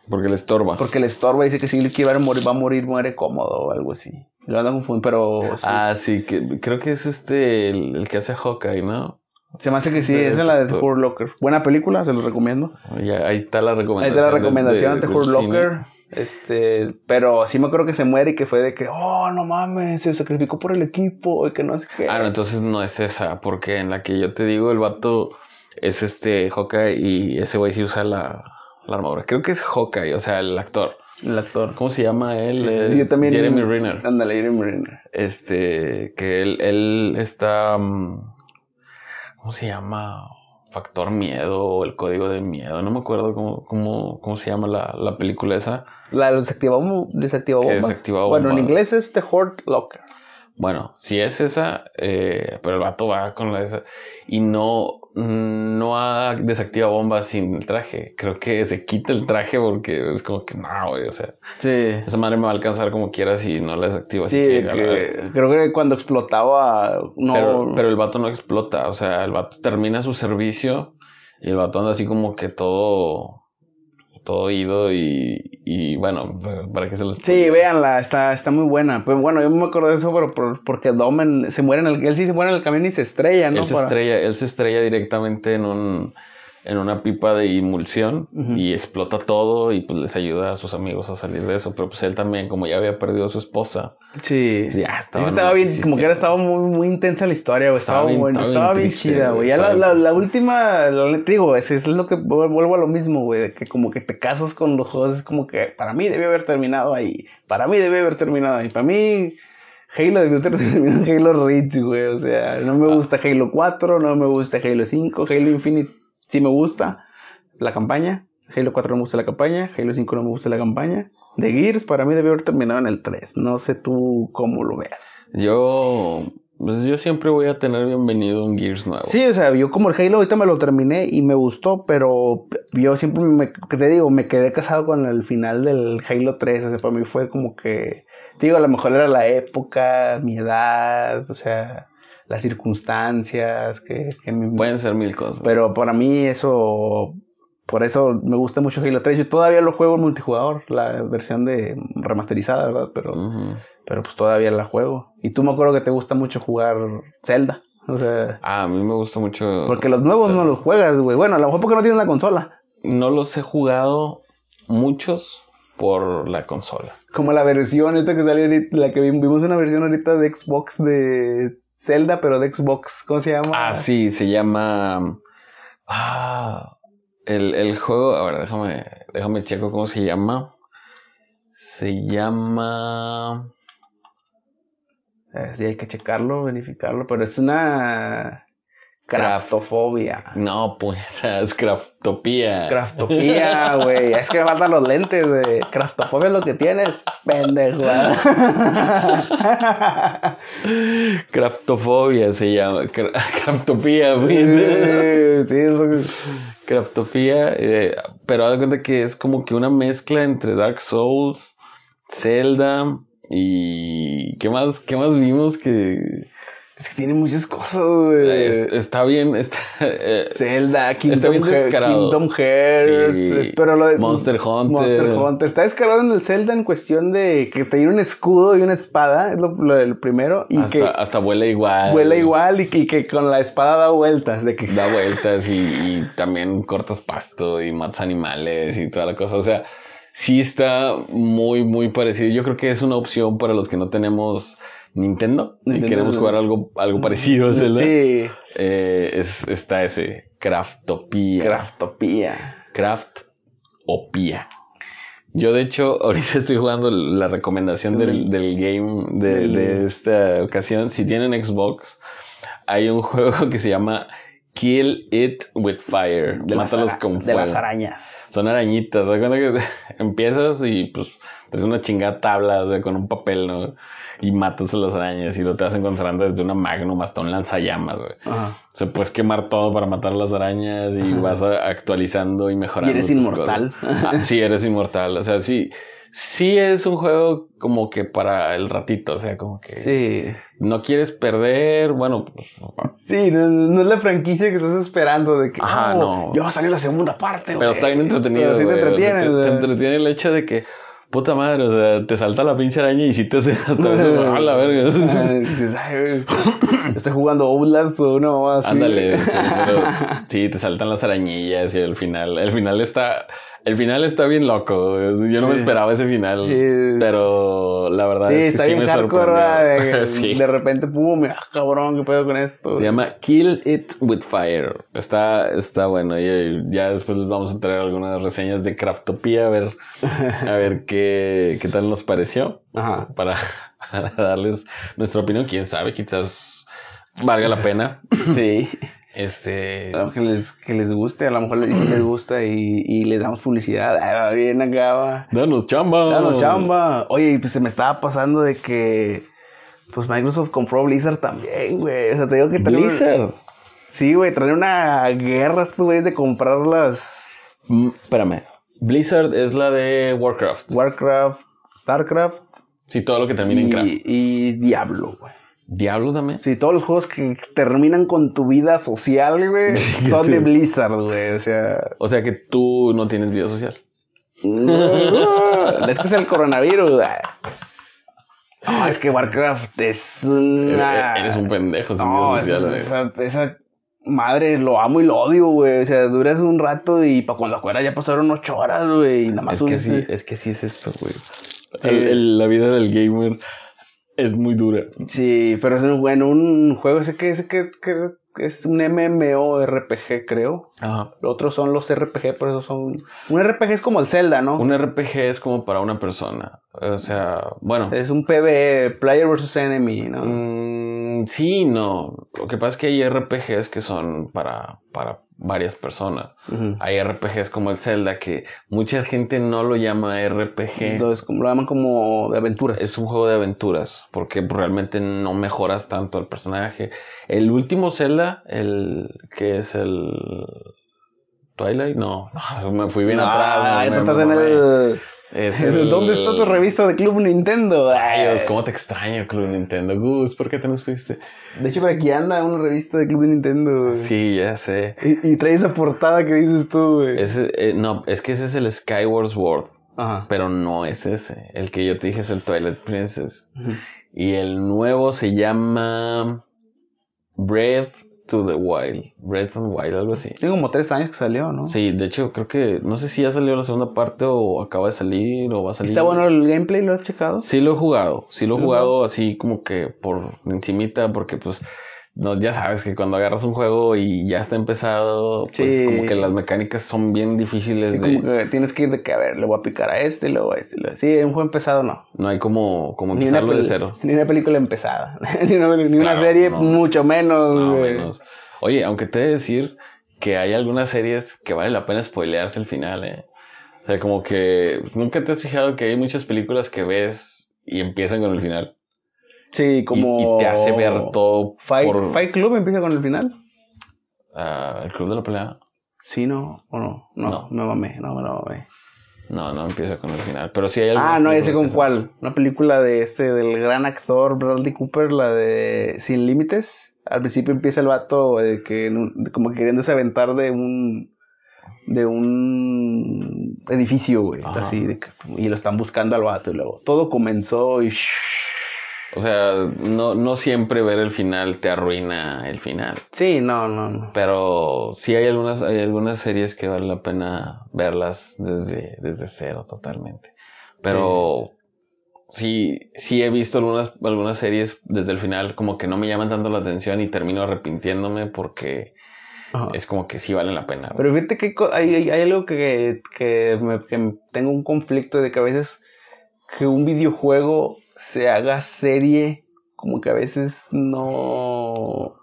Porque le estorba. Porque le estorba y dice que si le quiere morir, va a morir, muere cómodo o algo así. Lo andan confundiendo, pero. Ah, sí, que, creo que es este el, que hace Hawkeye, ¿no? Se me hace que sí, es en la de The Locker. Buena película, se los recomiendo. ahí está la recomendación. Ahí está la recomendación de, Locker. Este, pero sí me acuerdo que se muere y que fue de que, oh, no mames, se sacrificó por el equipo y que no sé qué. Ah, no, entonces no es esa, porque en la que yo te digo, el vato es este Hawkeye y ese güey sí usa la, la armadura. Creo que es Hawkeye, o sea, el actor. El actor. ¿Cómo se llama él? yo también. Jeremy Renner. Ándale, Jeremy Renner. Este, que él, él está. Mm, ¿Cómo se llama? Factor Miedo o El Código de Miedo. No me acuerdo cómo, cómo, cómo se llama la, la película esa. La desactiva, desactiva bomba. Desactiva Bueno, en inglés es The Horde Locker. Bueno, si es esa, eh, pero el vato va con la esa y no, no ha desactiva bombas sin el traje. Creo que se quita el traje porque es como que no, güey, o sea. Sí. Esa madre me va a alcanzar como quiera si no la desactiva. Sí, creo que cuando explotaba, no. Pero, pero el vato no explota, o sea, el vato termina su servicio y el vato anda así como que todo todo oído y, y bueno, para que se los... Sí, véanla, está, está muy buena. Pues bueno, yo me acuerdo de eso, pero porque Domen se muere en el... Él sí se muere en el camión y se estrella, ¿no? Él se estrella, él se estrella directamente en un... en una pipa de emulsión y explota todo y pues les ayuda a sus amigos a salir de eso. Pero pues él también, como ya había perdido a su esposa. Sí. Ya estaba. estaba bien, como que era, estaba muy, muy intensa la historia, güey. Estaba, bien, bueno, estaba, bien, chida, güey. Ya la, la, la, última, lo, digo, es, es lo que vuelvo a lo mismo, güey. De que como que te casas con los juegos, es como que para mí debe haber terminado ahí. Para mí debe haber terminado ahí. Para mí. Halo debió terminar en Halo Reach, güey. O sea, no me gusta Halo 4, no me gusta Halo 5, Halo Infinite sí me gusta la campaña. Halo 4 no me gusta la campaña. Halo 5 no me gusta la campaña. De Gears para mí debió haber terminado en el 3. No sé tú cómo lo veas. Yo... Pues yo siempre voy a tener bienvenido un Gears nuevo. Sí, o sea, yo como el Halo ahorita me lo terminé y me gustó, pero yo siempre me, te digo, me quedé casado con el final del Halo 3. O sea, para mí fue como que, digo, a lo mejor era la época, mi edad, o sea, las circunstancias, que, Pueden ser mil cosas. Pero para mí eso, por eso me gusta mucho Halo 3. Yo todavía lo juego en multijugador, la versión de remasterizada, ¿verdad? Pero, pero pues todavía la juego. Y tú me acuerdo que te gusta mucho jugar Zelda. O sea... Ah, a mí me gusta mucho... Porque los nuevos no los juegas, güey. Bueno, a lo mejor porque no tienes la consola. No los he jugado muchos por la consola. Como la versión esta que salió, la que vimos una versión ahorita de Xbox de Zelda, pero de Xbox. ¿Cómo se llama? Ah, sí, se llama. Ah, el, el juego. A ver, déjame, déjame checo cómo se llama. Se llama. Eh, sí, hay que checarlo, verificarlo, pero es una. Craftofobia. No, pues es craftopía. Craftopía, güey. Es que me faltan los lentes, güey. Craftofobia es lo que tienes, pendejo. Craftofobia se llama. Craftopía, güey. Craftopía. Eh, pero haz cuenta que es como que una mezcla entre Dark Souls, Zelda y. ¿Qué más, qué más vimos que.? Es que tiene muchas cosas, güey. está bien, está. Eh, Zelda, Kingdom, Kingdom Hearts. pero lo de. Monster Hunter. Monster Hunter. Está descarado en el Zelda en cuestión de que tiene un escudo y una espada. Es lo, del primero. Y hasta, que. Hasta vuela igual. Vuela igual y, que con la espada da vueltas. De que... Da vueltas y, y también cortas pasto y matas animales y toda la cosa. O sea, sí está muy, muy parecido. Yo creo que es una opción para los que no tenemos Nintendo, y queremos jugar algo, algo parecido Sí. Eh, es, está ese Craftopia. Craftopia. Craftopia. Yo, de hecho, ahorita estoy jugando la recomendación del, del game de, de, esta ocasión. Si tienen Xbox, hay un juego que se llama Kill It with Fire. De Mátalos con fuego. De las arañas. Son arañitas. ¿sabes? Cuando que empiezas y pues es una chingada tabla con un papel, ¿no? Y matas a las arañas y lo te vas encontrando desde una magnum hasta un lanzallamas, güey. Ajá. O sea, puedes quemar todo para matar a las arañas y vas actualizando y mejorando. Y eres inmortal. Ah, sí, eres inmortal. O sea, sí. Sí es un juego como que para el ratito, o sea, como que... Sí. No quieres perder, bueno... Pues, sí, no, es la franquicia que estás esperando de que... Ajá, oh, no. Ya va a salir la segunda parte, Pero está bien entretenido, sí te entretiene. te entretiene el hecho de que puta madre, o sea, te salta la pinche araña y si te hace hasta a la verga. Estoy jugando Outlast o no así. Ándale, sí, sí, te saltan las arañillas y el final, el final está, el final está bien loco. Yo no me esperaba ese final. Pero la verdad es que sí me sorprendió. De, de repente, pum, ah, cabrón, ¿qué puedo con esto? Se llama Kill It With Fire. Está, está bueno. Y ya después les vamos a traer algunas reseñas de Craftopia a ver, a ver qué, qué tal nos pareció. Ajá. Para, para darles nuestra opinión. Quién sabe, quizás valga la pena. Sí. Este. que les, que les guste, a lo mejor les, les gusta y, y les damos publicidad. Ah, bien acá, Danos chamba. Danos chamba. Oye, pues se me estaba pasando de que. Pues Microsoft compró Blizzard también, güey. O sea, te digo que Blizzard. Sí, güey, trae una guerra estos güeyes de comprarlas. Mm, espérame. Blizzard es la de Warcraft. Warcraft, Starcraft. Sí, todo lo que termina en craft. Y Diablo, güey. Diablo también. Sí, todos los juegos que terminan con tu vida social, güey, son de Blizzard, güey. O sea. O sea que tú no tienes vida social. No, es que es el coronavirus. es que Warcraft es una. Eres un pendejo sin vida social, güey. Esa, madre, lo amo y lo odio, güey. O sea, duras un rato y para cuando acuerdas ya pasaron ocho horas, güey. Y nada más es que sí, es que sí es esto, güey. la vida del gamer es muy dura. Sí, pero es un, bueno, un juego ese que, ese que, que es un MMORPG, creo. Ajá. Los otros son los RPG, por eso son... Un RPG es como el Zelda, ¿no? Un RPG es como para una persona. O sea, bueno. Es un PvE, Player versus Enemy, ¿no? Mm, sí, no. Lo que pasa es que hay RPGs que son para, para varias personas. Hay RPGs como el Zelda que mucha gente no lo llama RPG. Entonces, lo llaman como de aventuras. Es un juego de aventuras porque realmente no mejoras tanto al personaje. El último Zelda, el que es el Twilight, no, no me fui bien atrás. No, estás en el ¿Dónde está tu revista de Club Nintendo? Ay, Dios, cómo te extraño, Club Nintendo. Gus, ¿por qué te nos fuiste? De hecho, por aquí anda una revista de Club Nintendo. Sí, ya sé. Y, trae esa portada que dices tú, güey. Eh, no, es que ese es el Skyward Sword. Ajá. Pero no es ese. El que yo te dije es el Twilight Princess. Y el nuevo se llama Breath to the Wild, Breath and Wild, algo así. Tiene como tres años que salió, ¿no? Sí, de hecho creo que, no sé si ya salió la segunda parte o acaba de salir o va a salir. ¿Está bueno el gameplay? ¿Lo has checado? Sí lo he jugado, sí lo he jugado así como que por encimita porque pues no, ya sabes que cuando agarras un juego y ya está empezado, pues como que las mecánicas son bien difíciles de. Como que tienes que ir de que, a ver, le voy a picar a este, luego a este, luego. Sí, un juego empezado no. No hay como, como empezarlo de cero. Ni una película empezada. ni una, serie, mucho menos, Oye, aunque te he de decir que hay algunas series que vale la pena spoilearse el final, ¿eh? O sea, como que nunca te has fijado que hay muchas películas que ves y empiezan con el final. Sí, como. Y, te hace ver todo. Fight, Fight Club empieza con el final. Uh, el club de la pelea. Sí, no, o no. No, no, me mamé, no me lo mamé. No, no empieza con el final. Pero sí hay algo. Ah, no, ese con cuál. Una película de este, del gran actor Bradley Cooper, la de Sin Límites. Al principio empieza el vato de que como que queriéndose aventar de un de un edificio, güey. Así, y lo están buscando al vato y luego todo comenzó y o sea, no, no siempre ver el final te arruina el final. Sí, no, no, no. Pero sí hay algunas, hay algunas series que vale la pena verlas desde, desde cero totalmente. Pero sí. sí, he visto algunas, algunas series desde el final como que no me llaman tanto la atención y termino arrepintiéndome porque es como que sí vale la pena. Pero fíjate que hay, hay, algo que, que, me, que tengo un conflicto de que a veces que un videojuego se haga serie, como que a veces no,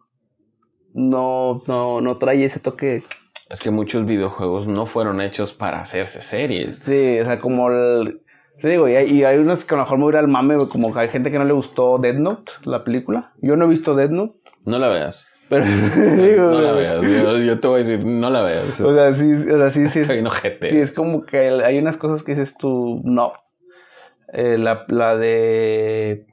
no, no, no trae ese toque. Es que muchos videojuegos no fueron hechos para hacerse series. Sí, o sea, como el, te digo, y hay, hay unos que a lo mejor me hubiera el mame, como que hay gente que no le gustó Dead Note, la película. Yo no he visto Dead Note. No la veas. Pero, digo, no la veas, yo, te voy a decir, no la veas. O sea, sí, o sea, sí, sí. sí, es como que hay unas cosas que dices tú, no, eh, la, la, de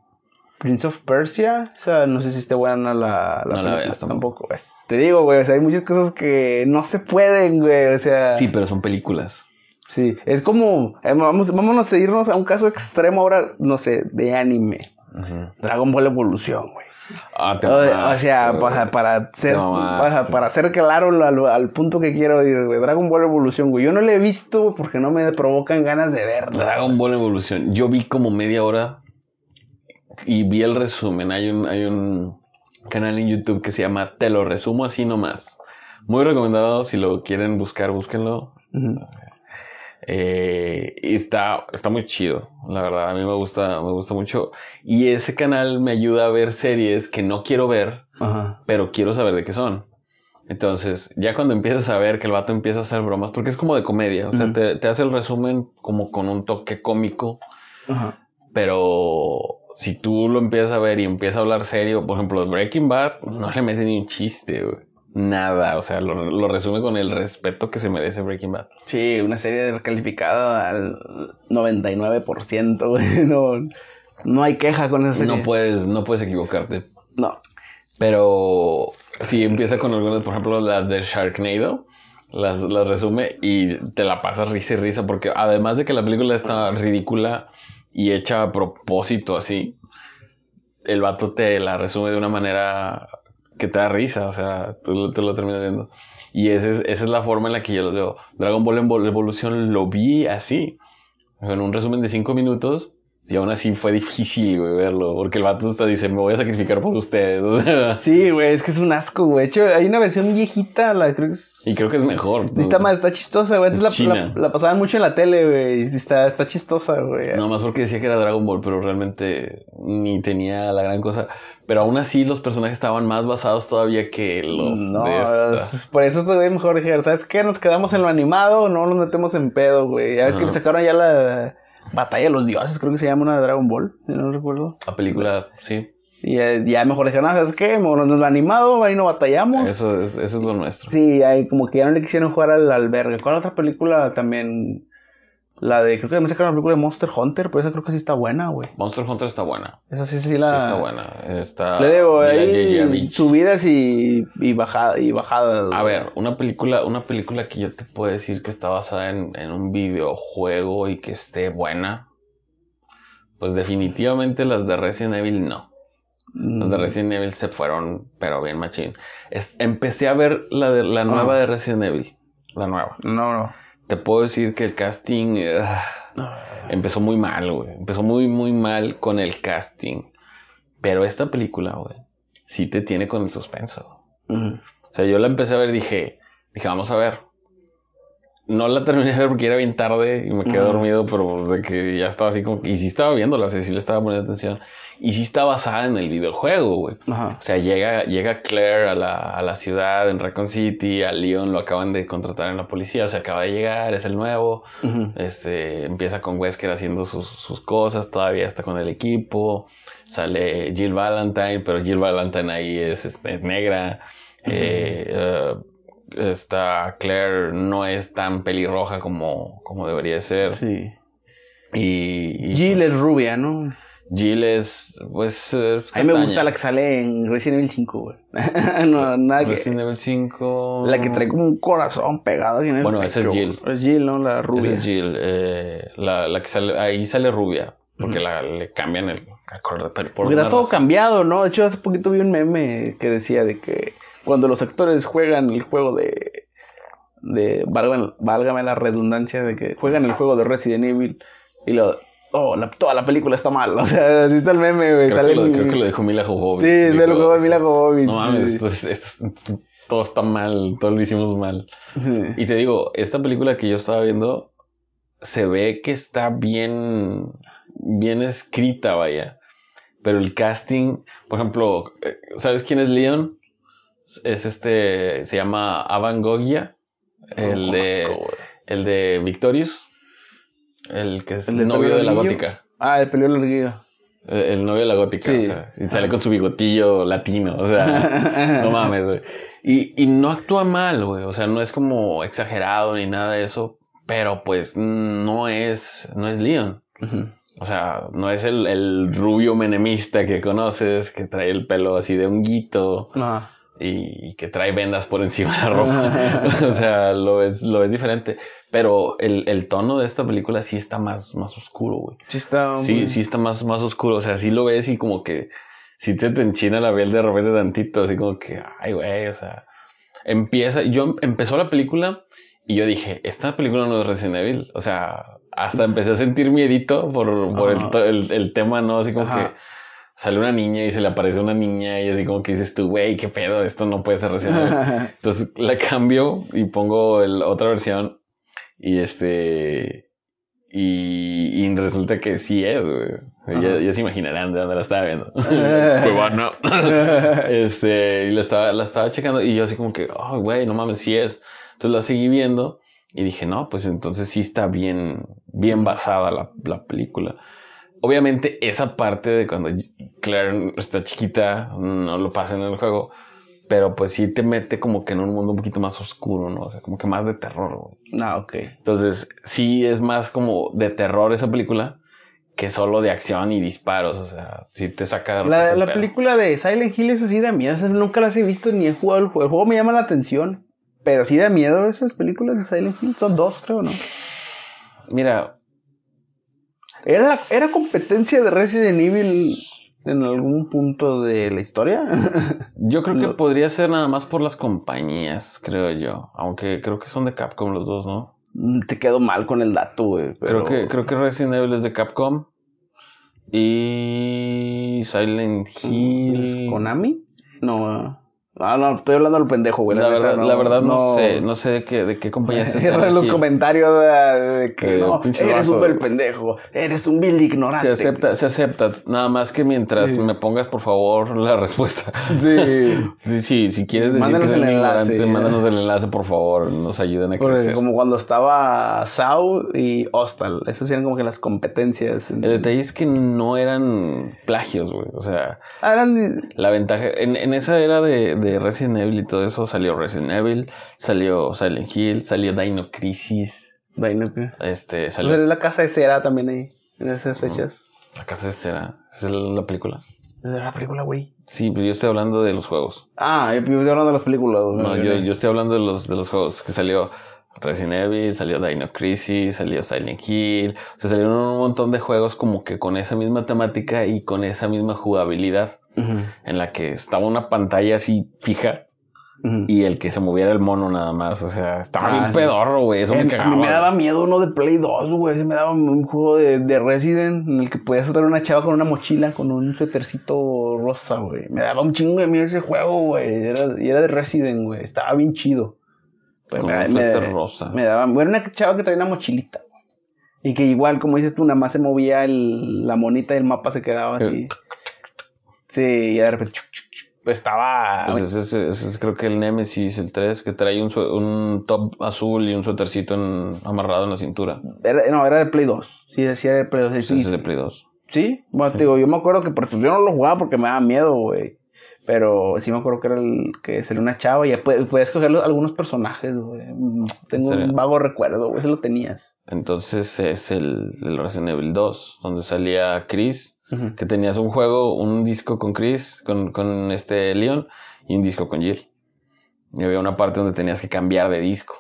Prince of Persia, o sea, no sé si esté buena la, la, no la veas tampoco. Pues, te digo, güey, o sea, hay muchas cosas que no se pueden, güey, o sea. Sí, pero son películas. Sí, es como, eh, vamos, vámonos a irnos a un caso extremo ahora, no sé, de anime. Dragon Ball Evolución, güey. Ah, te o, sea, para, para ser, para, ser claro al, punto que quiero ir, güey. Dragon Ball Evolución, güey. Yo no lo he visto porque no me provocan ganas de verlo. Dragon Ball Evolución. Yo vi como media hora y vi el resumen. Hay un, hay un canal en YouTube que se llama Te lo resumo así nomás. Muy recomendado. Si lo quieren buscar, búsquenlo. Eh, y está, está muy chido, la verdad. A mí me gusta, me gusta mucho. Y ese canal me ayuda a ver series que no quiero ver, pero quiero saber de qué son. Entonces, ya cuando empiezas a ver que el vato empieza a hacer bromas, porque es como de comedia, o sea, te, hace el resumen como con un toque cómico, pero si tú lo empiezas a ver y empiezas a hablar serio, por ejemplo, Breaking Bad, no le mete ni un chiste, güey nada. O sea, lo, resume con el respeto que se merece Breaking Bad. Sí, una serie calificada al 99%, güey. No, no hay queja con esa serie. No puedes, no puedes equivocarte. No. Pero si empieza con algunas, por ejemplo, las de Sharknado. Las, las resume y te la pasas risa y risa porque además de que la película está ridícula y hecha a propósito así, el vato te la resume de una manera que te da risa, o sea, tú, tú lo terminas viendo. Y esa es, esa es la forma en la que yo lo veo. Dragon Ball Evolution lo vi así. En un resumen de cinco minutos, y aún así fue difícil, güey, verlo. Porque el vato hasta dice, me voy a sacrificar por ustedes. sí, güey, es que es un asco, güey. De hecho, hay una versión viejita, la creo que es... Y creo que es mejor. Sí, está, más, está chistosa, güey. Antes la, la, pasaban mucho en la tele, güey. Y está, está chistosa, güey. No, más porque decía que era Dragon Ball, pero realmente ni tenía la gran cosa. Pero aún así los personajes estaban más basados todavía que los no, de esta. Pues, por eso es mejor dije, ¿sabes qué? Nos quedamos en lo animado no nos metemos en pedo, güey. Ya ves que me sacaron ya la Batalla de los Dioses, creo que se llama una de Dragon Ball, si no recuerdo. La película, sí. Y eh, ya mejor dijeron, ¿sabes qué? Nos lo animado, ahí no batallamos. Eso es, eso es lo nuestro. Sí, ahí como que ya no le quisieron jugar al albergue. ¿Cuál otra película también? La de, creo que me sacaron la película de Monster Hunter, pero esa creo que sí está buena, güey. Monster Hunter está buena. Esa sí, sí la. Sí está buena. Está. Le digo, ahí subidas y, y bajadas y bajadas. A ver, una película, una película que yo te puedo decir que está basada en, en un videojuego y que esté buena. Pues definitivamente las de Resident Evil no. Las de mm. Resident Evil se fueron, pero bien machín. empecé a ver la, de, la nueva ah. de Resident Evil. La nueva. No, no te puedo decir que el casting ah, empezó muy mal, güey. Empezó muy, muy mal con el casting. Pero esta película, güey, sí te tiene con el suspenso. O sea, yo la empecé a ver y dije, dije, vamos a ver. No la terminé de ver porque era bien tarde y me quedé dormido, pero de que ya estaba así como... Y sí estaba viéndola, sí, sí le estaba poniendo atención. Y sí está basada en el videojuego, güey. O sea, llega, llega Claire a la, a la ciudad en Recon City, a Leon lo acaban de contratar en la policía, o sea, acaba de llegar, es el nuevo. este, empieza con Wesker haciendo sus, sus, cosas, todavía está con el equipo. Sale Jill Valentine, pero Jill Valentine ahí es, es, negra. Eh, esta Claire no es tan pelirroja como, como debería ser. Sí. Y, y Jill es rubia, ¿no? Jill es, pues, es A mí me gusta la que sale en Resident Evil 5, güey. no, nada Resident Evil 5... La que trae como un corazón pegado en el Bueno, esa es Jill. Es Jill, ¿no? La rubia. Esa es Jill. Eh, la, la que sale... Ahí sale rubia. Porque la, le cambian el... Por porque está todo cambiado, ¿no? De hecho, hace poquito vi un meme que decía de que cuando los actores juegan el juego de... de válgame la redundancia de que juegan el juego de Resident Evil y lo oh, toda la película está mal. O sea, así está el meme, güey. Creo, que lo, creo que lo dijo Mila Jovovich. Sí, me lo dijo Mila Jovovich. No mames, esto, todo está mal, todo lo hicimos mal. Y te digo, esta película que yo estaba viendo, se ve que está bien, bien escrita, vaya. Pero el casting, por ejemplo, eh, ¿sabes quién es Leon? Es este, se llama Avan Gogia, el de, el de Victorious. El que es el, novio de la gótica. Ah, el pelo larguillo. El, novio de la gótica, o sea, y sale con su bigotillo latino, o sea, no mames, güey. Y, y no actúa mal, güey, o sea, no es como exagerado ni nada de eso, pero pues no es, no es Leon. O sea, no es el, el, rubio menemista que conoces, que trae el pelo así de honguito. No. Y, y, que trae vendas por encima de la ropa. o sea, lo es, lo es diferente. Pero el, el, tono de esta película sí está más, más oscuro, güey. Sí está. Sí, sí está más, más oscuro. O sea, sí lo ves y como que si te, te enchina la piel de repente tantito, así como que, ay, güey, o sea. Empieza, yo empezó la película y yo dije, esta película no es Resident Evil. O sea, hasta empecé a sentir miedito por, por el, el, tema, ¿no? Así como que sale una niña y se le aparece una niña y así como que dices tú, güey, qué pedo, esto no puede ser Evil. Entonces la cambio y pongo el, otra versión y este. Y, y resulta que sí es, güey. Ya, se imaginarán de dónde la estaba viendo. bueno. este, y la estaba, la estaba checando y yo así como que, oh, güey, no mames, sí es. Entonces la seguí viendo y dije, no, pues entonces sí está bien, bien basada la, la película. Obviamente esa parte de cuando Claire está chiquita, no lo pasa en el juego, pero pues sí te mete como que en un mundo un poquito más oscuro, ¿no? O sea, como que más de terror, güey. Ah, ok. Entonces, sí es más como de terror esa película que solo de acción y disparos, o sea, sí te saca de La, la película de Silent Hill es así de miedo, o sea, nunca las he visto ni he jugado el juego. El juego me llama la atención, pero sí da miedo esas películas de Silent Hill. Son dos, creo, ¿no? Mira. Era, era competencia de Resident Evil en algún punto de la historia. yo creo que podría ser nada más por las compañías, creo yo. Aunque creo que son de Capcom los dos, ¿no? Mm, te quedo mal con el dato, güey. Creo, que, creo que Resident Evil es de Capcom. Y Silent Hill. ¿Konami? No. Ah, no, estoy hablando del pendejo, güey. La, verdad, no, la verdad no, sé, no sé de qué, de qué compañía es esa. los comentarios de, que no, eres un pendejo, eres un vil ignorante. Se acepta, se acepta. Nada más que mientras me pongas, por favor, la respuesta. Sí. sí, sí si quieres decir mándanos que el enlace, mándanos el enlace, por favor. Nos ayuden a crecer. Como cuando estaba Sau y Hostal. Esas eran como que las competencias. El detalle es que no eran plagios, güey. O sea, ah, eran... la ventaja... En, en esa era de de Resident Evil y todo eso, salió Resident Evil, salió Silent Hill, salió Dino Crisis. Dino Este, salió... la casa de cera también ahí, en esas fechas. La casa de cera, esa es la película. Es la película, güey. Sí, pero yo estoy hablando de los juegos. Ah, yo estoy hablando de las películas. No, yo, yo estoy hablando de los, de los juegos que salió. Resident Evil, salió Dino Crisis, salió Silent Hill, o sea, salieron un montón de juegos como que con esa misma temática y con esa misma jugabilidad en la que estaba una pantalla así fija y el que se moviera el mono nada más. O sea, estaba bien ah, pedorro, güey. Eso me cagaba. A mí me daba miedo uno de Play 2, güey. Se me daba un juego de, de, Resident en el que podías estar una chava con una mochila, con un suétercito rosa, güey. Me daba un chingo de miedo ese juego, güey. Era, y era de Resident, güey. Estaba bien chido. con me, un rosa. Me daba. Era una chava que traía una mochilita. Y que igual, como dices tú, nada más se movía el, la monita y el mapa se quedaba así. Sí, y de repente estaba. Pues ese, es creo que el Nemesis, el 3, que trae un, un top azul y un suétercito amarrado en la cintura. no, era de Play 2. Sí, decía de Play 2. Sí, es de Play 2. Sí, bueno, te digo, yo me acuerdo que por yo no lo jugaba porque me daba miedo, güey. Pero sí me acuerdo que era el que sería una chava y ya puedes escoger algunos personajes, güey. Tengo un vago recuerdo, güey, ese lo tenías. Entonces es el, el Resident Evil 2, donde salía Chris que tenías un juego, un disco con Chris, con, con este Leon, y un disco con Jill. Y había una parte donde tenías que cambiar de disco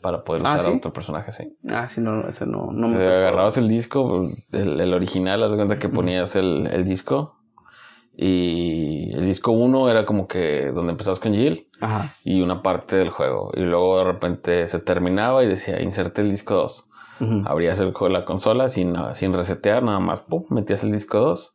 para poder ah, usar a otro personaje, sí. Ah, sí, no, ese no, no me Agarrabas el disco, el, el original, haz de cuenta que ponías el, el disco. Y el disco 1 era como que donde empezabas con Jill Ajá. y una parte del juego. Y luego de repente se terminaba y decía inserte el disco 2. Abrías el juego de la consola sin, sin resetear, nada más, pum, metías el disco 2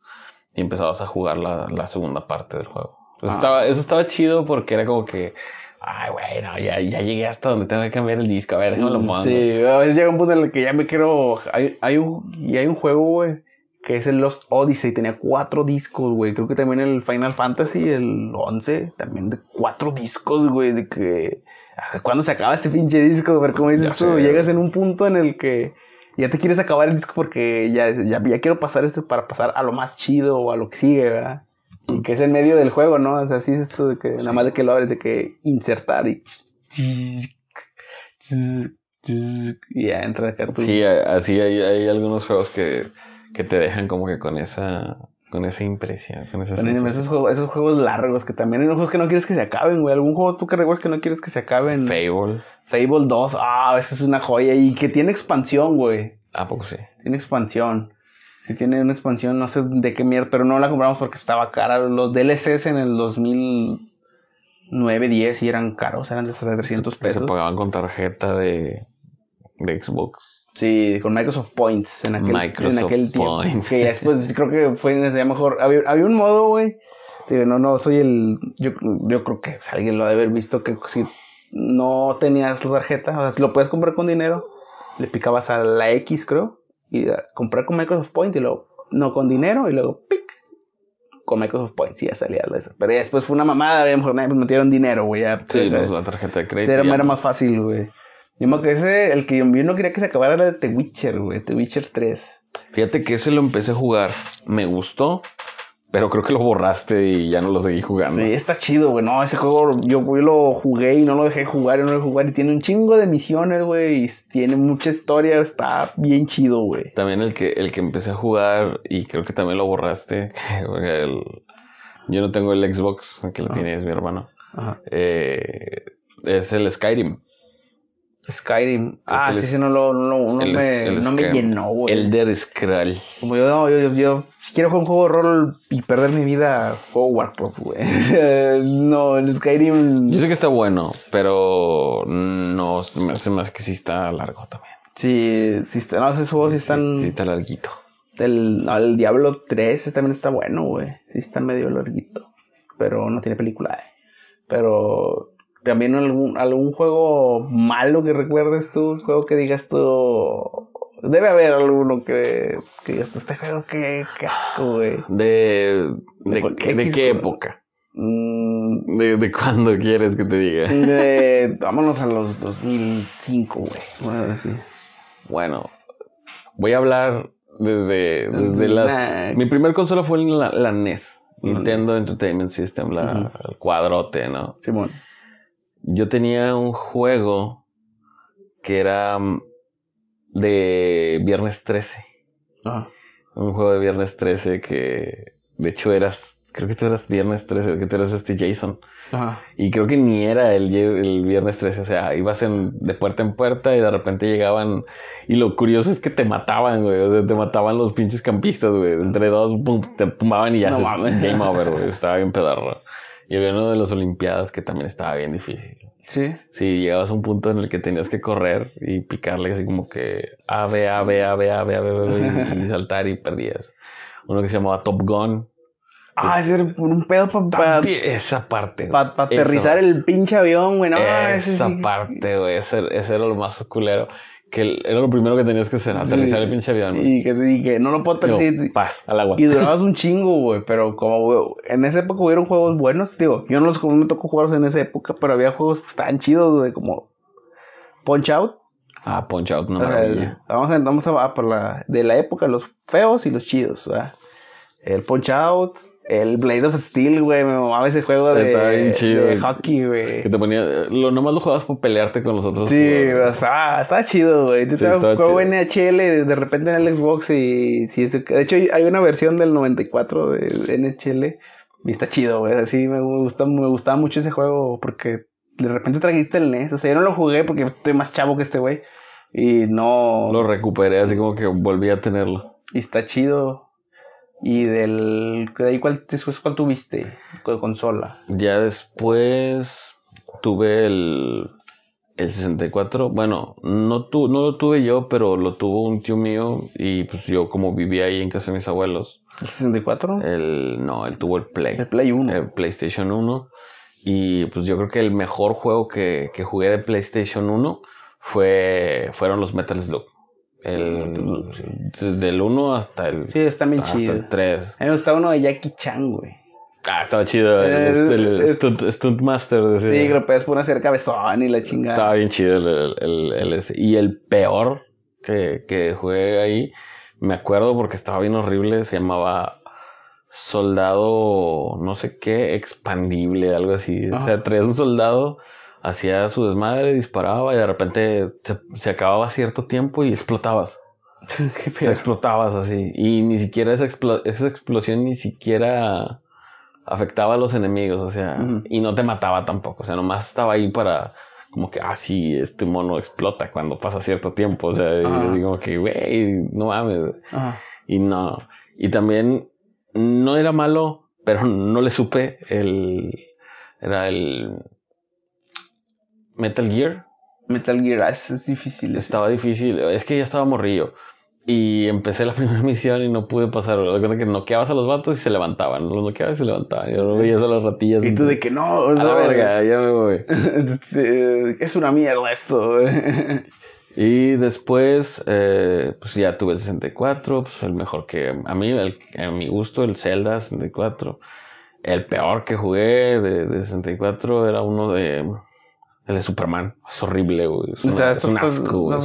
y empezabas a jugar la, la segunda parte del juego. Eso, ah. estaba, eso estaba chido porque era como que, ay, bueno, ya, ya llegué hasta donde tengo que cambiar el disco, a ver, déjame lo pongo. Sí, a veces llega un punto en el que ya me quiero, hay, hay un, y hay un juego, güey, que es el Lost Odyssey, tenía cuatro discos, güey. Creo que también el Final Fantasy, el 11, también de cuatro discos, güey, de que ¿Cuándo se acaba este pinche disco? A ver cómo dices tú, llegas en un punto en el que ya te quieres acabar el disco porque ya, ya, ya, quiero pasar esto para pasar a lo más chido o a lo que sigue, ¿verdad? Y que es en medio del juego, ¿no? O sea, así es esto de que nada más de que lo abres, de que insertar y. Y ya entra acá tú. Sí, así hay, hay algunos juegos que, que te dejan como que con esa con esa impresión, con esos, juegos, esos juegos largos que también hay juegos que no quieres que se acaben, güey. ¿Algún juego tú que recuerdas que no quieres que se acaben? Fable. Fable 2, ah, esa es una joya. Y que tiene expansión, güey. ¿A poco sí? Tiene expansión. Sí tiene una expansión, no sé de qué mierda, pero no la compramos porque estaba cara. Los DLCs en el 2009, 10 y eran caros, eran de 300 pesos. Se pagaban con tarjeta de, de Xbox. Sí, con Microsoft Points en aquel, en aquel tiempo. Points. Que después creo que fue en mejor. Había, había un modo, güey. no, no, soy el. Yo, yo creo que alguien lo ha de haber visto que si no tenías la tarjeta, o sea, si lo puedes comprar con dinero, le picabas a la X, creo, y comprar con Microsoft Points y luego, no con dinero, y luego, pic, con Microsoft Points, y ya salía eso. Pero después fue una mamada, a lo mejor pues metieron dinero, güey. Sí, pues, la tarjeta de crédito. Era, era más fácil, güey. Yo que ese, el que yo no quería que se acabara era de The Witcher, güey, The Witcher 3. Fíjate que ese lo empecé a jugar, me gustó, pero creo que lo borraste y ya no lo seguí jugando. Sí, está chido, güey. No, ese juego yo, lo jugué y no lo dejé jugar y no lo dejé jugar. Y tiene un chingo de misiones, güey. Y tiene mucha historia. Está bien chido, güey. También el que, el que empecé a jugar y creo que también lo borraste. yo no tengo el Xbox, que lo tiene es mi hermano. Eh, es el Skyrim. Skyrim. Ah, sí, sí, no, lo, no, no, me, no me llenó, güey. Elder Scroll. Como yo, no, yo, yo, si quiero jugar un juego de rol y perder mi vida, juego Warcraft, güey. no, el Skyrim. Yo sé que está bueno, pero no, se me hace más que sí está largo también. Sí, sí está, no, esos juegos sí están. Sí, está larguito. El, el Diablo 3 también está bueno, güey. Sí está medio larguito. Pero no tiene película, eh. Pero también algún, algún juego malo que recuerdes tú, un juego que digas tú. Debe haber alguno que, que digas tú, este juego que asco, güey. ¿De, de, qué época? Mm. ¿De, ¿De cuándo quieres que te diga? De, vámonos a los 2005, güey. Bueno, bueno, voy a hablar desde, desde la... Mi primer consola fue la, la NES. Nintendo Entertainment System, la, el cuadrote, ¿no? Simón. Yo tenía un juego que era mm, de Viernes 13. Ajá. Un juego de Viernes 13 que de hecho eras, creo que tú eras Viernes 13, que tú eras este Jason. Ajá. Y creo que ni era el, el Viernes 13, o sea, ibas en, de puerta en puerta y de repente llegaban. Y lo curioso es que te mataban, güey, o sea, te mataban los pinches campistas, güey. Entre dos, pum, te tumbaban y ya se game over, güey. Estaba bien pedarro. Y había uno de las Olimpiadas que también estaba bien difícil. Sí. Sí, llegabas a un punto en el que tenías que correr y picarle así como que A, B, A, B, A, B, A, B, A, B, y, saltar y perdías. Uno que se llamaba Top Gun. Ah, ese era un pedo para... esa parte. Para aterrizar el pinche avión, güey. No, esa parte, güey. Ese, ese era lo más culero que era lo primero que tenías que hacer, aterrizar el pinche avión. Y que, no lo puedo aterrizar. Paz, al agua. Y durabas un chingo, güey. Pero como, en esa época hubieron juegos buenos, digo, yo no los como me tocó jugarlos en esa época, pero había juegos tan chidos, güey, como Punch Out. Ah, Punch Out, no Vamos a, vamos a, por la, de la época, los feos y los chidos, ¿verdad? El Punch Out, el Blade of Steel, güey, me mamaba ese juego de, de hockey, güey. Que te ponía, lo nomás lo jugabas por pelearte con los otros. Sí, estaba, estaba chido, güey. Sí, un juego NHL de repente en el Xbox y sí, de hecho hay una versión del 94 de NHL y está chido, güey. Así me gusta, me gustaba mucho ese juego porque de repente trajiste el NES. O sea, yo no lo jugué porque estoy más chavo que este güey y no. Lo recuperé, así como que volví a tenerlo. Y está chido. Y del. ¿De ahí cuál, después, cuál tuviste? De consola. Ya después tuve el. El 64. Bueno, no, tu, no lo tuve yo, pero lo tuvo un tío mío. Y pues yo, como vivía ahí en casa de mis abuelos. ¿El 64? El, no, él tuvo el Play. El Play 1. El PlayStation 1. Y pues yo creo que el mejor juego que, que jugué de PlayStation 1 fue, fueron los Metal Slug. El, desde el 1 hasta el. Sí, está bien hasta el 3. A mí me gustaba uno de Jackie Chan, güey. Ah, estaba chido. El, el, stunt, Master. Sí, que lo puedes poner hacer cabezón y la chingada. Estaba bien chido el, el, Y el peor que, que jugué ahí, me acuerdo porque estaba bien horrible, se llamaba Soldado, no sé qué, expandible, algo así. O sea, traías un soldado hacía su desmadre, disparaba y de repente se, acababa cierto tiempo y explotabas. Qué explotabas así. Y ni siquiera esa, esa, explosión ni siquiera afectaba a los enemigos, o sea, y no te mataba tampoco, o sea, nomás estaba ahí para como que, ah, sí, este mono explota cuando pasa cierto tiempo, o sea, y como que, güey, no mames. Y no, y también no era malo, pero no le supe el, era el, Metal Gear. Metal Gear, ah, es, difícil. Estaba difícil, es que ya estaba morrillo. Y empecé la primera misión y no pude pasar. Recuerdo que noqueabas a los vatos y se levantaban. Los noqueabas y se levantaban. Y lo veías a las ratillas. Y tú de que no, a la verga, ya me voy. es una mierda esto. y después, eh, pues ya tuve el 64. Pues el mejor que a mí, a mi gusto, el Zelda 64. El peor que jugué de, de 64 era uno de el de Superman. Es horrible, güey. Es, un asco, güey.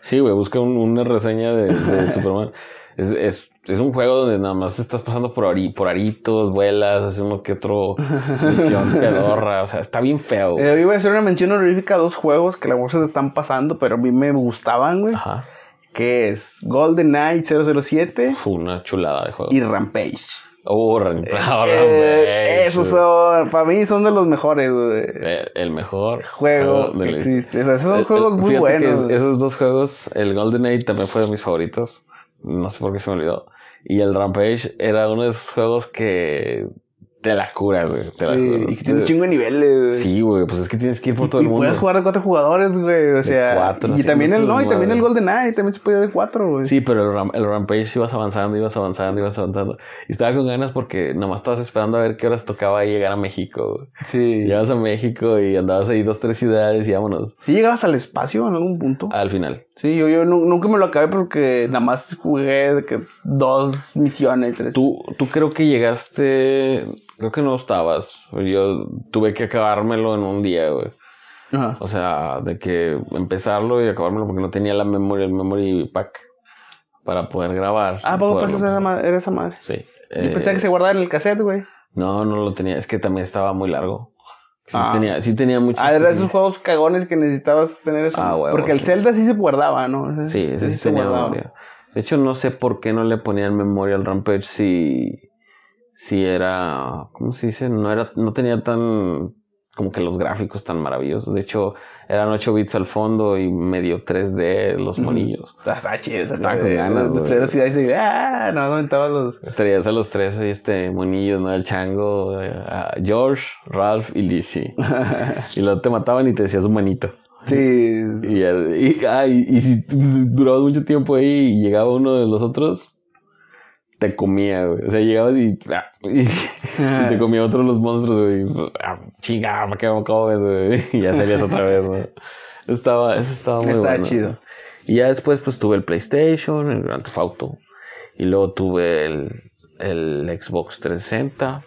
Sí, güey, busca una reseña de, Superman. Es, es, es, un juego donde nada más estás pasando por, por aritos, vuelas, haces uno que otro misión pedorra. O sea, está bien feo. Eh, voy a hacer una mención honorífica a dos juegos que la bolsa se están pasando, pero a mí me gustaban, güey. Ajá. Que es Golden Knight 007. Fue una chulada de juego. Y Rampage. Oh, eh, esos son, para mí son de los mejores, eh, El, mejor juego, que existe. esos son juegos muy buenos. esos dos juegos, el Golden Age también fue de mis favoritos. No sé por qué se me olvidó. Y el Rampage era uno de esos juegos que te la cura, güey. Te sí, y que tiene un chingo de niveles, güey. Sí, güey, pues es que tienes que ir por todo el mundo. Y puedes jugar de cuatro jugadores, güey. O sea, cuatro, y también el no, y también el Golden Eye también se podía de cuatro, güey. Sí, pero el, el, Rampage ibas avanzando, ibas avanzando, ibas avanzando. Y estaba con ganas porque nomás estabas esperando a ver qué horas tocaba llegar a México, güey. Sí. Llegabas a México y andabas ahí dos, tres ciudades y vámonos. ¿Sí llegabas al espacio en algún punto? Al final. Sí, yo, yo nunca me lo acabé porque nada más jugué de que dos misiones, tres. Tú, tú creo que llegaste Creo que no estabas. Yo tuve que acabármelo en un día, güey. Ajá. O sea, de que empezarlo y acabármelo porque no tenía la memoria, el memory pack para poder grabar. Ah, ¿poco pasas esa madre, era esa madre? Sí. Yo pensé que se guardaba en el cassette, güey. No, no lo tenía. Es que también estaba muy largo. Sí, ah. tenía, sí tenía mucho. Ah, eran esos juegos cagones que necesitabas tener eso. Ah. Porque el Zelda sí se guardaba, ¿no? sí, ese sí, tenía memoria. De hecho, no sé por qué no le ponían memoria al Rampage si sí era, ¿cómo se dice? No era, no tenía tan, como que los gráficos tan maravillosos. De hecho, eran 8 bits al fondo y medio 3D los monillos. Está chido, estaba con ganas. Los tres así, ahí ah, no, no los. Estarías a los tres, este, monillos, ¿no? El chango, eh, George, Ralph y Lizzie. y luego te mataban y te decías un manito. Sí. Y, y, y, y si durabas mucho tiempo ahí y llegaba uno de los otros, te comía, güey. O sea, llegabas y, ah, y, te comía otro de los monstruos, güey. Ah, chinga, ¿para qué me acabo, güey? Y ya salías otra vez, güey. Estaba, eso estaba muy estaba bueno. chido. Y ya después, pues tuve el PlayStation, el Grand Theft Auto. Y luego tuve el, el Xbox 360.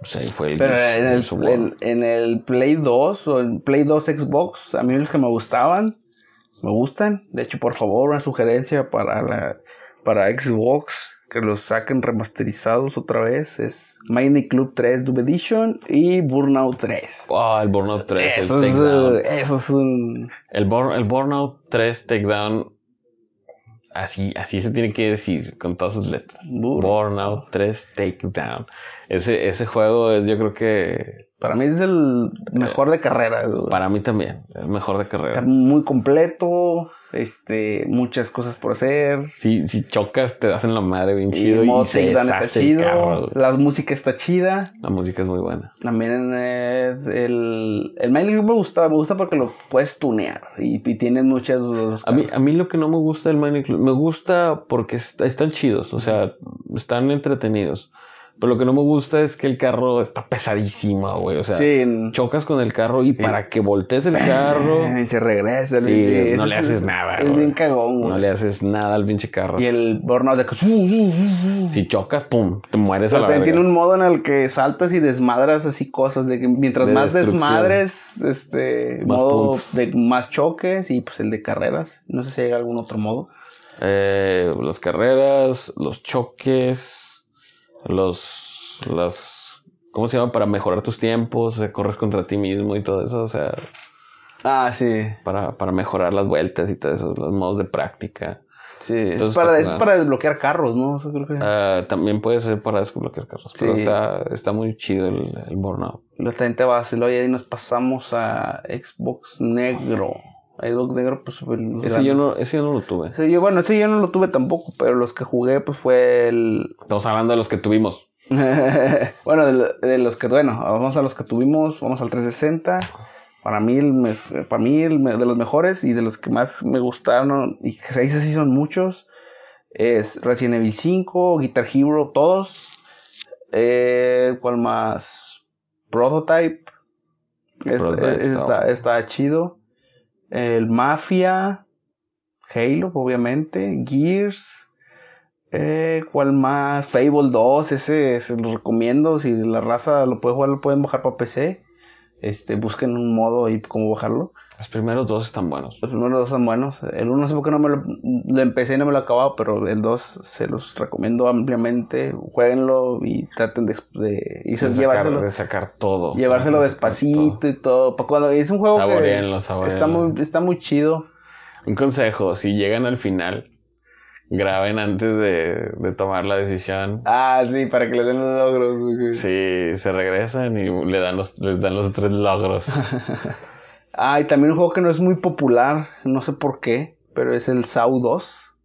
O sea, ahí fue el. Pero en el, en, el Play 2 o en Play 2 Xbox, a mí los que me gustaban, me gustan. De hecho, por favor, una sugerencia para la, para Xbox que los saquen remasterizados otra vez es Mighty Club 3 Dub Edition y Burnout 3. Ah, el Burnout 3, eso el es, Takedown. eso es un... El, el Burnout 3 Takedown, así, así se tiene que decir, con todas sus letras. Burnout 3 Takedown. Ese, ese juego es, yo creo que para mí es el mejor de carrera. Para mí también, el mejor de carrera. Está muy completo, este, muchas cosas por hacer. Si, si chocas, te das en la madre bien chido y, y se está chido. La música está chida. La música es muy buena. También es el, el me gusta, me gusta porque lo puedes tunear y, tienes muchas... A mí, a mí lo que no me gusta del Minecraft, me gusta porque están chidos, o sea, están entretenidos. Pero lo que no me gusta es que el carro está pesadísimo, güey. O sea, chocas con el carro y para que voltees el carro. Y se regresa. Sí, no le haces nada, Es bien cagón, güey. No le haces nada al pinche carro. Y el burnout de que. Si chocas, pum, te mueres a la Tiene un modo en el que saltas y desmadras así cosas. De que mientras más desmadres, este. modo de más choques y pues el de carreras. No sé si hay algún otro modo. Eh, las carreras, los choques los, las, ¿cómo se llama? Para mejorar tus tiempos, corres contra ti mismo y todo eso, o sea. Ah, sí. Para, para mejorar las vueltas y todo eso, los modos de práctica. Sí, es para, es para desbloquear carros, ¿no? Ah, también puede ser para desbloquear carros, pero está, está muy chido el, el Burnout. La gente va a hacerlo y ahí nos pasamos a Xbox Negro. Xbox Negro, pues ese yo, no, ese yo no lo tuve. yo, bueno, ese yo no lo tuve tampoco, pero los que jugué, pues fue el. Estamos hablando de los que tuvimos. bueno, de, los que, bueno, vamos a los que tuvimos, vamos al 360. Para mí, el, para mí el, de los mejores y de los que más me gustaron, y que se sí son muchos, es Resident Evil 5, Guitar Hero, todos. Eh, ¿Cuál más? Prototype. Este, está, está chido el Mafia, Halo, obviamente, Gears, eh, ¿cuál más? Fable 2, ese se lo recomiendo, si la raza lo puede jugar, lo pueden bajar para PC, este, busquen un modo ahí cómo bajarlo. Los primeros dos están buenos. Los primeros dos están buenos. El uno no sé por qué no me lo, lo, empecé y no me lo he acabado, pero el dos se los recomiendo ampliamente. Jueguenlo y traten de, de, y de, llevárselo, de sacar todo. Llevárselo despacito y todo. Cuando es un juego que está muy, está muy chido. Un consejo, si llegan al final, graben antes de, de, tomar la decisión. Ah, sí, para que les den los logros. Sí, se regresan y le dan los, les dan los tres logros. ah, y también un juego que no es muy popular, no sé por qué, pero es el SAU 2.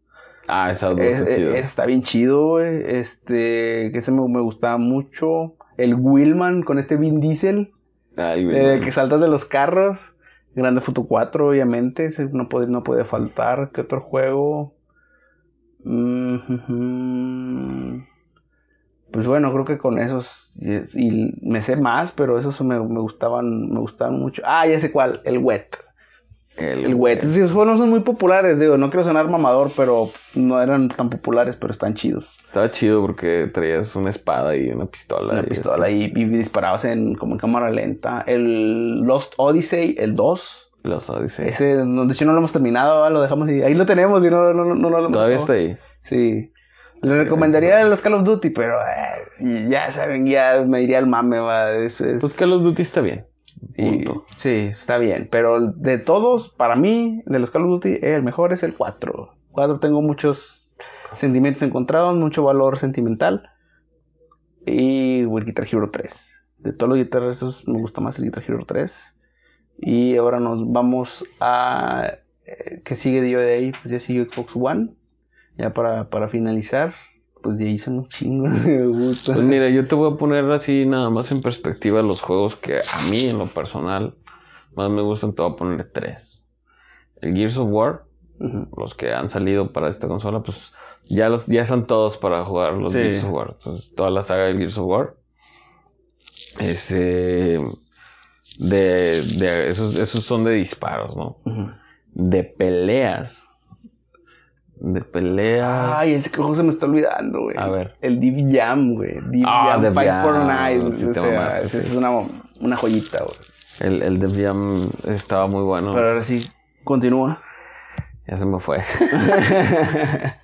Ah, el SAU 2 está chido. Está bien chido. Este, que ese me, me gustaba mucho. El Willman con este Vin Diesel. Eh, que saltas de los carros. Grande Foto 4, obviamente. No puede, no puede faltar. ¿Qué otro juego? Mm, pues bueno, creo que con esos. Y, me sé más, pero esos me, me, gustaban. Me gustaban mucho. Ah, ya sé cuál. El Wet. El, el wet. Sí, esos juegos no son muy populares, digo, no quiero sonar mamador, pero no eran tan populares, pero están chidos. Estaba chido porque traías una espada y una pistola. Una pistola y, disparabas en, como en cámara lenta. El Lost Odyssey, el 2. Lost Odyssey. Ese, de hecho no lo hemos terminado, lo dejamos y ahí lo tenemos y no, no, no, lo Todavía está ahí. Sí. Le recomendaría los Call of Duty, pero eh, ya saben, ya me iría al mame. Va. Pues Call of Duty está bien sí, está bien. Pero de todos, para mí, de los Call of Duty, el mejor es el 4. 4 tengo muchos sentimientos encontrados, mucho valor sentimental. Y el Guitar Hero 3. De todos los guitarras, me gusta más el Guitar Hero 3. Y ahora nos vamos a. Eh, ¿Qué sigue de ahí? Pues ya sigue Xbox One. Ya para, para finalizar pues de ahí son un chingo, me gusta. Pues mira, yo te voy a poner así nada más en perspectiva los juegos que a mí en lo personal más me gustan, te voy a poner tres. El Gears of War, los que han salido para esta consola, pues ya los ya están todos para jugar los Gears of War. Entonces, toda la saga de Gears of War. Ese de, de esos, esos son de disparos, ¿no? De peleas de pelea. Ay, ese juego se me está olvidando, güey. A ver. El Div Jam, güey. Div ah, Jam Fight Fortnite. o sea, es una, una joyita, güey. El, el Div Jam estaba muy bueno. Pero ahora sí, continúa. Ya se me fue. sí,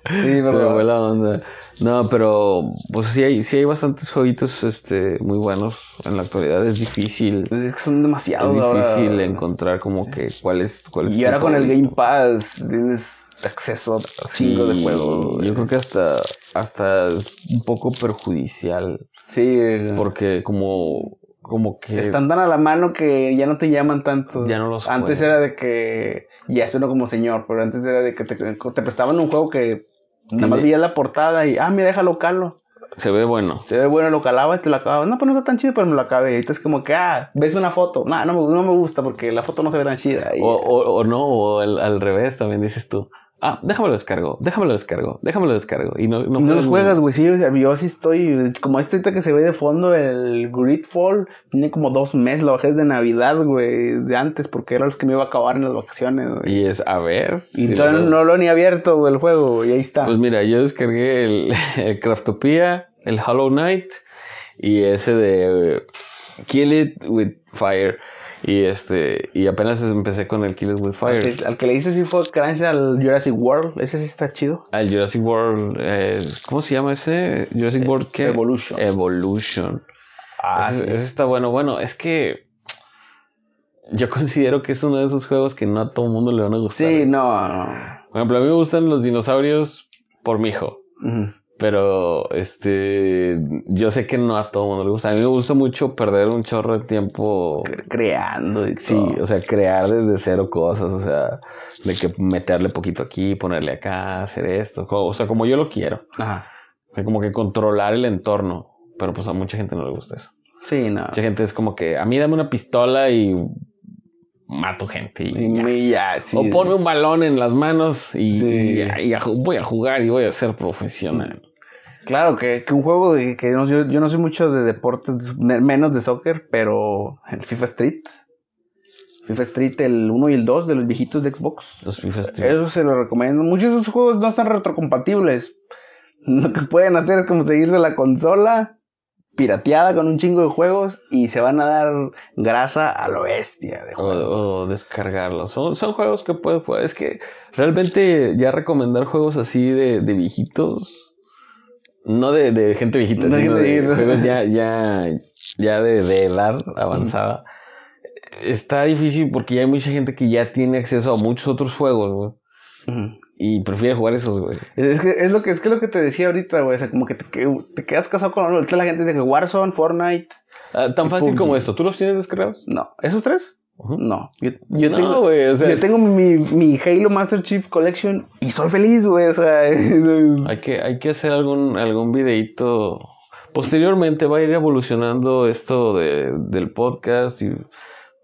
pero... Se me fue la onda. No, pero pues sí hay, sí hay bastantes jueguitos este, muy buenos en la actualidad. Es difícil. Pues es que son demasiados. Es difícil encontrar como que cuál es. Cuál es y ahora con el Game Pass tienes acceso a cinco de juego. Yo creo que hasta, hasta es un poco perjudicial. Sí. Porque como, como que... Están tan a la mano que ya no te llaman tanto. Ya no los Antes era de que, ya suena como señor, pero antes era de que te, te prestaban un juego que nada más veías la portada y, ah, mira, déjalo calo. Se ve bueno. Se ve bueno, lo calabas, te lo acabas. No, pues no está tan chido, pero me lo acabé. Y entonces como que, ah, ves una foto. No, no, no me gusta porque la foto no se ve tan chida. o, o, o, no, o al revés también dices tú. Ah, déjame lo descargo, déjame lo descargo, déjame lo descargo. Y no, no, no los juegas, güey. Sí, yo sí estoy. Como este que se ve de fondo, el Gridfall, tiene como dos meses. Lo bajé desde Navidad, güey. De antes, porque era los que me iba a acabar en las vacaciones, güey. Y es, a ver. Y todavía no lo he ni abierto, güey, el juego, y ahí está. Pues mira, yo descargué el, el Craftopia, el Hollow Knight y ese de Kill It with Fire. Y este, y apenas empecé con el Killers with Fire. Al que, le hice sí fue crunch al Jurassic World. Ese sí está chido. Al Jurassic World, eh, ¿cómo se llama ese? Jurassic eh, World ¿qué? Evolution. Evolution. Ah, ese, está bueno. Bueno, es que yo considero que es uno de esos juegos que no a todo el mundo le van a gustar. Sí, no. Por ejemplo, a mí me gustan los dinosaurios por mi hijo. Pero, este, yo sé que no a todo mundo le gusta. A mí me gusta mucho perder un chorro de tiempo creando. Y sí, o sea, crear desde cero cosas. O sea, de que meterle poquito aquí, ponerle acá, hacer esto. O sea, como yo lo quiero. Ajá. O sea, como que controlar el entorno. Pero pues a mucha gente no le gusta eso. Sí, no. Mucha gente es como que a mí dame una pistola y mato gente. Y, ya. o ponme un balón en las manos y, voy a jugar y voy a ser profesional. Claro, que, un juego de que yo, no soy mucho de deportes, menos de soccer, pero el FIFA Street. FIFA Street, el 1 y el 2 de los viejitos de Xbox. Los FIFA Street. Eso se lo recomiendo. Muchos de esos juegos no están retrocompatibles. Lo que pueden hacer es como seguirse la consola pirateada con un chingo de juegos y se van a dar grasa a lo bestia de O, descargarlos. Son, son juegos que puedes Es que realmente ya recomendar juegos así de, de viejitos no de, de gente viejita, sino de, juegos ya, ya, ya de, de edad avanzada. Está difícil porque ya hay mucha gente que ya tiene acceso a muchos otros juegos, Y prefiere jugar esos, güey. Es que es lo que, es que lo que te decía ahorita, güey. O sea, como que te, te quedas casado con la gente dice que Warzone, Fortnite. Ah, tan fácil como esto. ¿Tú los tienes descargados? No. ¿Esos tres? No. Yo, yo tengo, wey, o sea, yo tengo mi, mi, Halo Master Chief Collection y soy feliz, güey. O sea, hay que, hay que hacer algún, algún videito. Posteriormente va a ir evolucionando esto de, del podcast y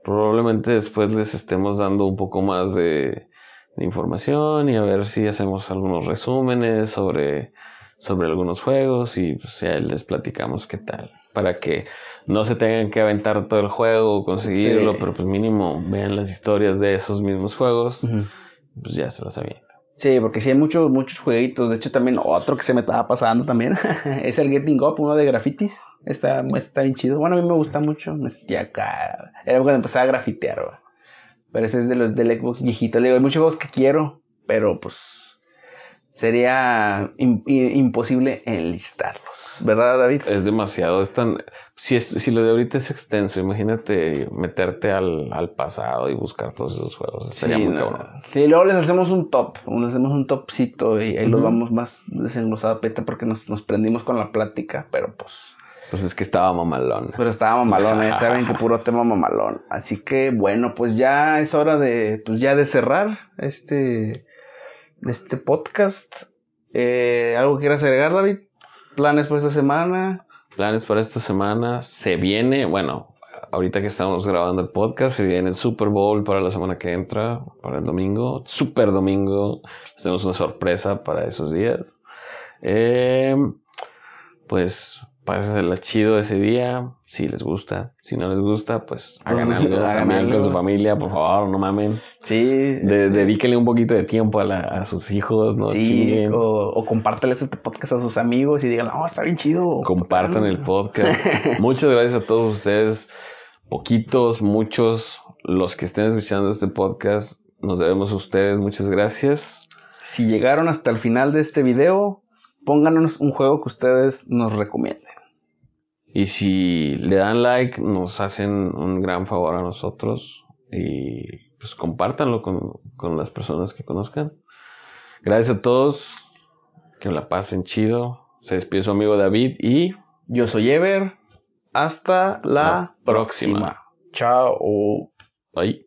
probablemente después les estemos dando un poco más de de información y a ver si hacemos algunos resúmenes sobre, sobre algunos juegos y pues ya les platicamos qué tal. Para que no se tengan que aventar todo el juego o conseguirlo, pero pues mínimo vean las historias de esos mismos juegos, pues ya se las avientan. Sí, porque sí hay muchos, muchos jueguitos. De hecho, también otro que se me estaba pasando también es el Getting Up, uno de grafitis. Está, está bien chido. Bueno, a mí me gusta mucho. Me sentía acá. Era cuando empezaba a grafitear, pero ese es de los del Xbox viejito. Le digo, hay muchos juegos que quiero, pero pues sería imposible enlistarlos, ¿verdad, David? Es demasiado, es tan... Si, si lo de ahorita es extenso, imagínate meterte al, al pasado y buscar todos esos juegos. Sería muy cabrón. Sí, luego les hacemos un top, les hacemos un topcito y ahí los vamos más desenglosados, peta, porque nos, nos prendimos con la plática, pero pues... Pues es que estaba mamalón. Pero estaba mamalón, ¿eh? saben que puro tema mamalón. Así que bueno, pues ya es hora de, pues ya de cerrar este, este podcast. Eh, ¿Algo quieras agregar, David? ¿Planes para esta semana? Planes para esta semana. Se viene, bueno, ahorita que estamos grabando el podcast, se viene el Super Bowl para la semana que entra, para el domingo. Super domingo. Tenemos una sorpresa para esos días. Eh, pues la chido ese día, si les gusta. Si no les gusta, pues hagan algo hagan con su familia, por favor, no mamen. Sí. De, dedíquenle un poquito de tiempo a, a sus hijos, ¿no? Sí, o, o, compárteles este podcast a sus amigos y digan, no, está bien chido. Compartan el podcast. Muchas gracias a todos ustedes, poquitos, muchos, los que estén escuchando este podcast. Nos debemos a ustedes, muchas gracias. Si llegaron hasta el final de este video, pónganos un juego que ustedes nos recomienden. Y si le dan like, nos hacen un gran favor a nosotros. Y pues compártanlo con, con las personas que conozcan. Gracias a todos. Que la pasen chido. Se despide su amigo David y yo soy Ever. Hasta la, próxima. Chao. Bye.